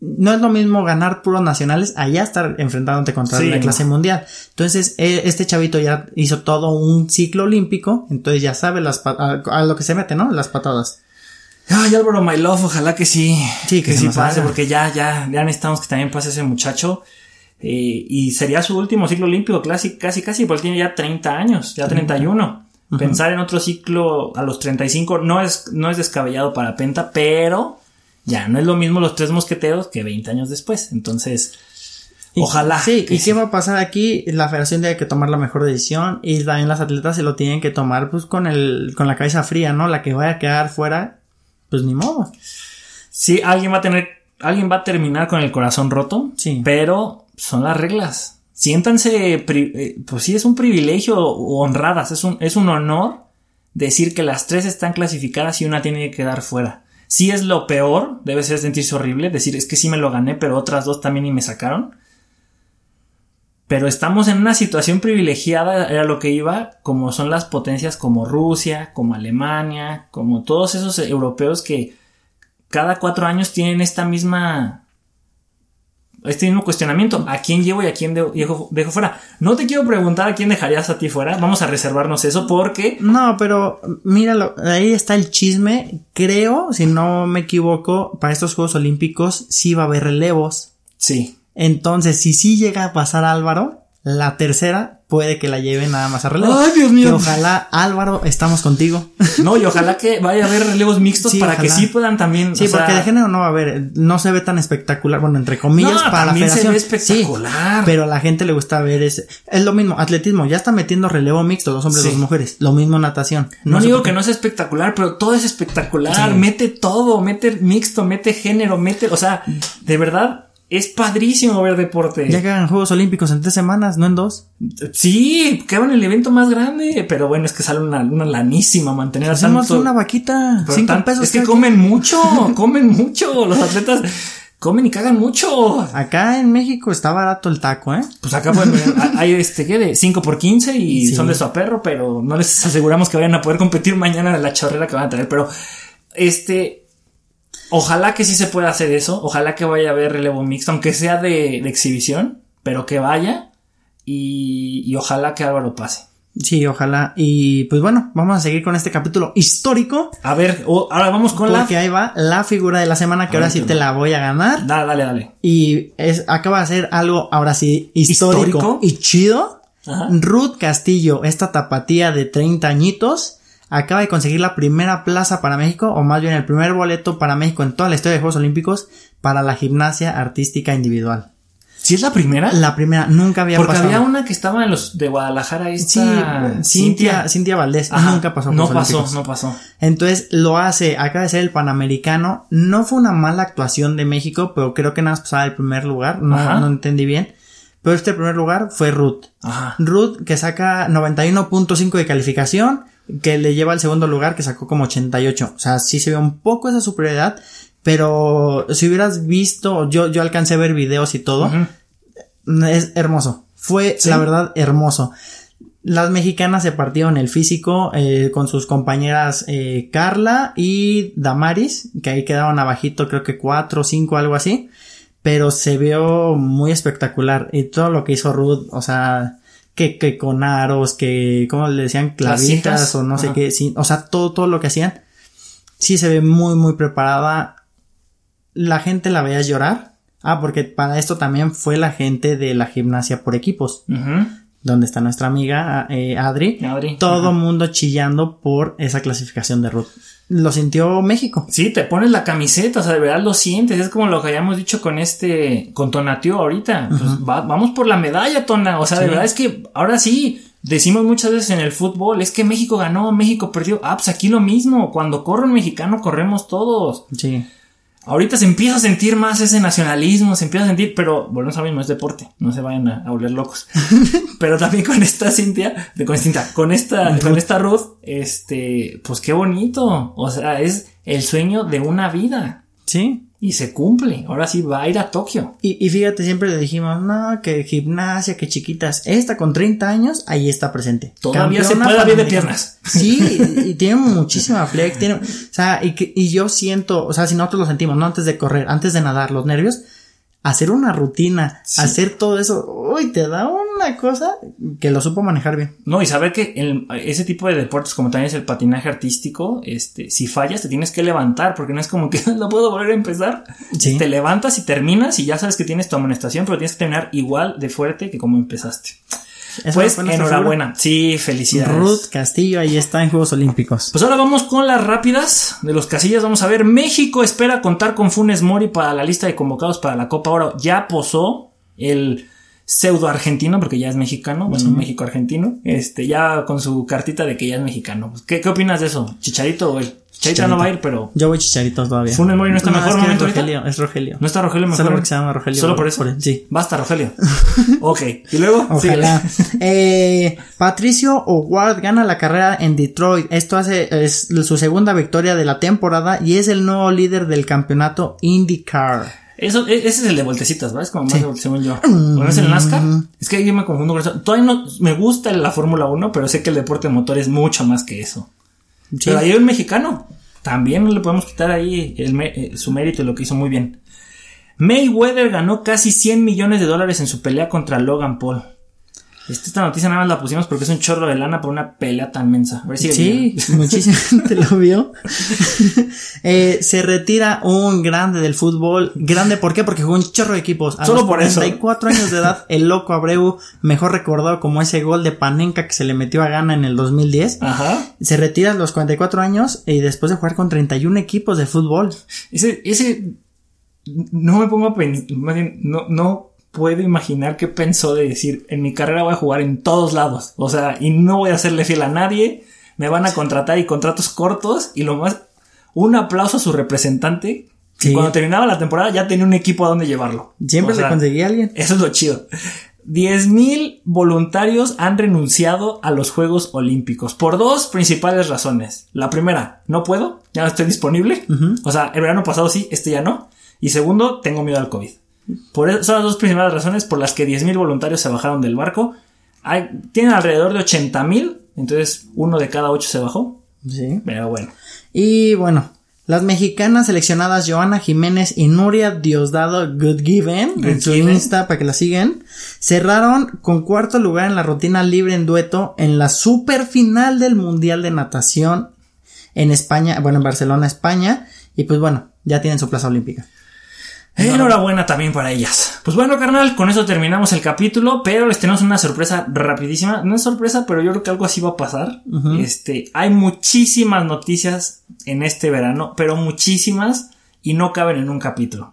no es lo mismo ganar puros nacionales allá estar enfrentándote contra la clase mundial. Entonces, e, este chavito ya hizo todo un ciclo olímpico, entonces ya sabe las a, lo que se mete, ¿no? Las patadas. Ay, Álvaro My Love, ojalá que sí. Sí, que, sí pase, porque ya, ya, ya necesitamos que también pase ese muchacho. Eh, y sería su último ciclo olímpico, casi, casi, casi, porque tiene ya 30 años, ya 31. Pensar en otro ciclo a los 35 no es, no es descabellado para Penta, pero ya no es lo mismo los tres mosqueteros que 20 años después. Entonces, ojalá. Sí, ¿y qué va a pasar aquí? La federación tiene que tomar la mejor decisión y también las atletas se lo tienen que tomar pues con el, con la cabeza fría, ¿no? La que vaya a quedar fuera, pues ni modo. Sí, alguien va a tener, alguien va a terminar con el corazón roto. Sí. Pero son las reglas. Siéntanse, eh, pues sí, es un privilegio honradas, es un, es un honor decir que las tres están clasificadas y una tiene que quedar fuera. Si es lo peor, debe ser sentirse horrible, decir es que sí me lo gané, pero otras dos también y me sacaron. Pero estamos en una situación privilegiada, era lo que iba, como son las potencias como Rusia, como Alemania, como todos esos europeos que cada cuatro años tienen esta misma este mismo cuestionamiento. ¿A quién llevo y a quién dejo, fuera? No te quiero preguntar a quién dejarías a ti fuera. Vamos a reservarnos eso porque... No, pero míralo, ahí está el chisme. Creo, si no me equivoco, para estos Juegos Olímpicos sí va a haber relevos. Sí. Entonces, si sí llega a pasar Álvaro, la tercera puede que la lleve nada más a relevo. Ay, Dios mío. ojalá, Álvaro, estamos contigo. <laughs> No, y ojalá que vaya a haber relevos mixtos para que sí puedan también. Sí, porque de género no va a haber, no se ve tan espectacular, bueno, entre comillas, para la federación. Se ve espectacular. pero a la gente le gusta ver ese. Es lo mismo, atletismo, ya está metiendo relevo mixto, dos hombres y dos mujeres. Lo mismo natación. No, digo que no es espectacular, pero todo es espectacular. Mete todo, mete mixto, mete género, mete, o sea, de verdad, es padrísimo ver deporte. Ya quedan Juegos Olímpicos en tres semanas, no en dos. Sí, quedan el evento más grande. Pero bueno, es que sale una, una lanísima mantener Hacemos una vaquita. Cinco pesos. Es que comen mucho, <laughs> comen mucho. Los atletas comen y cagan mucho. Acá en México está barato el taco, ¿eh? Pues acá, bueno, <laughs> hay este, ¿qué? De 5 por 15 y son de su perro, pero no les aseguramos que vayan a poder competir mañana en la chorrera que van a tener. Pero, este, Ojalá que sí se pueda hacer eso. Ojalá que vaya a haber relevo mixto, aunque sea de, exhibición, pero que vaya. Y, ojalá que Álvaro pase. Sí, ojalá. Y pues bueno, vamos a seguir con este capítulo histórico. A ver, ahora vamos con la. Porque ahí va la figura de la semana que ahora sí te la voy a ganar. Dale, dale, dale. Y es, acaba de ser algo ahora sí histórico, y chido. Ruth Castillo, esta tapatía de 30 añitos acaba de conseguir la primera plaza para México, o más bien el primer boleto para México en toda la historia de Juegos Olímpicos para la gimnasia artística individual. ¿Sí es la primera? La primera, nunca había pasado. Porque había una que estaba en los de Guadalajara, esta sí, Cintia, Cintia Valdés, nunca pasó. No pasó, no pasó. Entonces lo hace, acaba de ser el Panamericano, no fue una mala actuación de México, pero creo que nada más pasaba el primer lugar, no, no entendí bien. Pero este primer lugar fue Ruth. Ajá. Ruth que saca 91.5 de calificación, que le lleva al segundo lugar que sacó como 88. O sea, sí se ve un poco esa superioridad, pero si hubieras visto, yo, yo alcancé a ver videos y todo, es hermoso. Fue, la verdad, hermoso. Las mexicanas se partieron el físico eh, con sus compañeras eh, Carla y Damaris, que ahí quedaban abajito, creo que cuatro o cinco, algo así. Pero se vio muy espectacular. Y todo lo que hizo Ruth, o sea, que, que con aros, que, ¿cómo le decían? Clavitas o no sé qué. Sí, o sea, todo, todo lo que hacían. Sí se ve muy, muy preparada. La gente la veía llorar. Ah, porque para esto también fue la gente de la gimnasia por equipos donde está nuestra amiga eh, Adri, todo mundo chillando por esa clasificación de Ruth. Lo sintió México. Sí, te pones la camiseta, o sea, de verdad lo sientes. Es como lo que habíamos dicho con este, con Tonatio ahorita. Pues vamos por la medalla, Tona. O sea, de verdad es que ahora sí, decimos muchas veces en el fútbol, es que México ganó, México perdió. Ah, pues aquí lo mismo. Cuando corre un mexicano, corremos todos. Sí. Ahorita se empieza a sentir más ese nacionalismo, se empieza a sentir, pero volvemos a mismo, es deporte, no se vayan a, volver locos. <laughs> pero también con esta Cintia, de con Cintia, con esta, con esta Ruth, este, pues qué bonito. O sea, es el sueño de una vida. Sí. Y se cumple. Ahora sí va a ir a Tokio. Y, y fíjate, siempre le dijimos, no, que gimnasia, que chiquitas. Esta con 30 años, ahí está presente. Todavía se puede abrir de piernas. Sí, <laughs> y, tiene muchísima flex. Tiene, o sea, y, y yo siento, o sea, si nosotros lo sentimos, no antes de correr, antes de nadar, los nervios, hacer una rutina, hacer todo eso, uy, te da una cosa que lo supo manejar bien. No, y saber que el, ese tipo de deportes, como también es el patinaje artístico, este, si fallas te tienes que levantar, porque no es como que <laughs> no puedo volver a empezar. Te levantas y terminas y ya sabes que tienes tu amonestación, pero tienes que terminar igual de fuerte que como empezaste pues enhorabuena. Sí, felicidades. Ruth Castillo ahí está en Juegos Olímpicos. Pues ahora vamos con las rápidas de los casillas. Vamos a ver. México espera contar con Funes Mori para la lista de convocados para la Copa Oro. Ya posó el pseudo argentino, porque ya es mexicano, bueno, México argentino, este, ya con su cartita de que ya es mexicano. ¿Qué, qué opinas de eso? ¿Chicharito o él? Chicharito no va a ir, pero. Yo voy Chicharito todavía. Funes Mori no está mejor es Rogelio, es Rogelio. No está Rogelio mejor. Solo porque se llama Rogelio. Solo por eso. sí. Basta, Rogelio. <laughs> ok. Y luego. Ojalá. eh, Patricio O'Ward gana la carrera en Detroit. Esto hace, es su segunda victoria de la temporada y es el nuevo líder del campeonato IndyCar. Eso, e, ese es el de vueltecitas, ¿verdad? Es como más de según yo. ¿No es el NASCAR? Es que yo me confundo con eso. Todavía no, me gusta la Fórmula 1, pero sé que el deporte motor es mucho más que eso. Pero ahí hay un mexicano. También no le podemos quitar ahí el, eh, su mérito y lo que hizo muy bien. Mayweather ganó casi 100 millones de dólares en su pelea contra Logan Paul. Esta noticia nada más la pusimos porque es un chorro de lana por una pelea tan mensa. A ver si sí, <laughs> muchísima gente lo vio. <laughs> eh, se retira un grande del fútbol. Grande, ¿por qué? Porque jugó un chorro de equipos. A Solo los por 44 años de edad, el loco Abreu, mejor recordado como ese gol de Panenka que se le metió a Gana en el 2010. Ajá. Se retira a los 44 años y después de jugar con 31 equipos de fútbol. Ese, ese, no me pongo a pensar, no, no puedo imaginar qué pensó de decir, en mi carrera voy a jugar en todos lados, o sea, y no voy a hacerle fiel a nadie, me van a contratar y contratos cortos, y lo más, un aplauso a su representante, que cuando terminaba la temporada ya tenía un equipo a donde llevarlo. Siempre le conseguía a alguien. Eso es lo chido. 10.000 voluntarios han renunciado a los Juegos Olímpicos por dos principales razones. La primera, no puedo, ya no estoy disponible. O sea, el verano pasado sí, este ya no. Y segundo, tengo miedo al COVID. Por eso son las dos principales razones por las que 10.000 voluntarios se bajaron del barco. Hay, tienen alrededor de 80.000, entonces uno de cada ocho se bajó. Sí. Pero bueno. Y bueno, las mexicanas seleccionadas Joana Jiménez y Nuria Diosdado Goodgiven en su Insta para que la sigan cerraron con cuarto lugar en la rutina libre en dueto en la super final del Mundial de Natación en España, bueno, en Barcelona, España. Y pues bueno, ya tienen su plaza olímpica. Enhorabuena también para ellas. Pues bueno, carnal, con eso terminamos el capítulo, pero les tenemos una sorpresa rapidísima. No es sorpresa, pero yo creo que algo así va a pasar. Este, hay muchísimas noticias en este verano, pero muchísimas y no caben en un capítulo.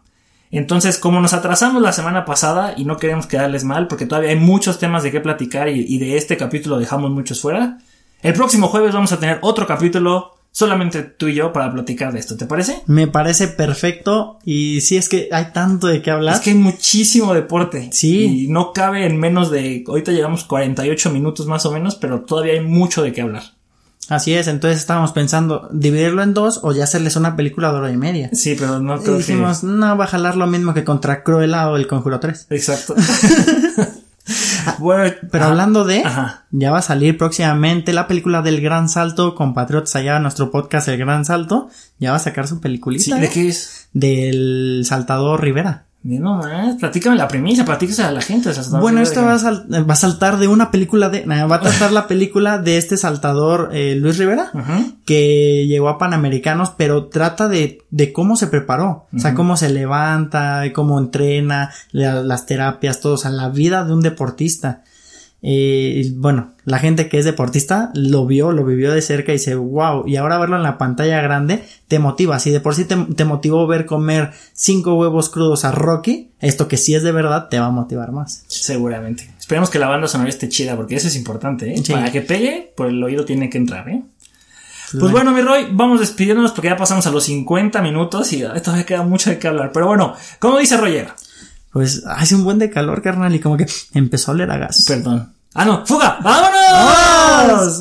Entonces, como nos atrasamos la semana pasada y no queremos quedarles mal, porque todavía hay muchos temas de qué platicar y, y de este capítulo dejamos muchos fuera. El próximo jueves vamos a tener otro capítulo solamente tú y yo para platicar de esto, ¿te parece? Me parece perfecto y sí es que hay tanto de qué hablar. Es que hay muchísimo deporte. Sí. Y no cabe en menos de, ahorita llevamos 48 minutos más o menos, pero todavía hay mucho de qué hablar. Así es, entonces estábamos pensando dividirlo en dos o ya hacerles una película de hora y media. Sí, pero no creo y dijimos, no va a jalar lo mismo que contra Cruella o El Conjuro 3. Exacto. <laughs> <laughs> Pero ah, hablando de, Ajá. ya va a salir próximamente la película del Gran Salto, compatriotas allá, nuestro podcast El Gran Salto, ya va a sacar su peliculita. Sí, ¿eh? ¿De qué es? Del Saltador Rivera. No más, platícame la premisa, platícame a la gente. o sea, Bueno, esto va a, sal- va a saltar de una película de, va a tratar la película de este saltador eh, Luis Rivera, que llegó a Panamericanos, pero trata de, de cómo se preparó, o sea, cómo se levanta, cómo entrena, la- las terapias, todo, o sea, la vida de un deportista. Eh, y bueno, la gente que es deportista lo vio, lo vivió de cerca y dice, wow, y ahora verlo en la pantalla grande te motiva. Si de por sí te, te motivó ver comer cinco huevos crudos a Rocky, esto que sí es de verdad te va a motivar más. Seguramente. Esperemos que la banda sonora esté chida, porque eso es importante, ¿eh? Sí. Para que pegue, por el oído tiene que entrar, ¿eh? Pues bueno, mi Roy, vamos despidiéndonos porque ya pasamos a los 50 minutos y todavía queda mucho de qué hablar. Pero bueno, ¿cómo dice Roger? Pues hace un buen de calor, carnal, y como que empezó a oler a gas. Perdón. Ah, no, fuga, vámonos.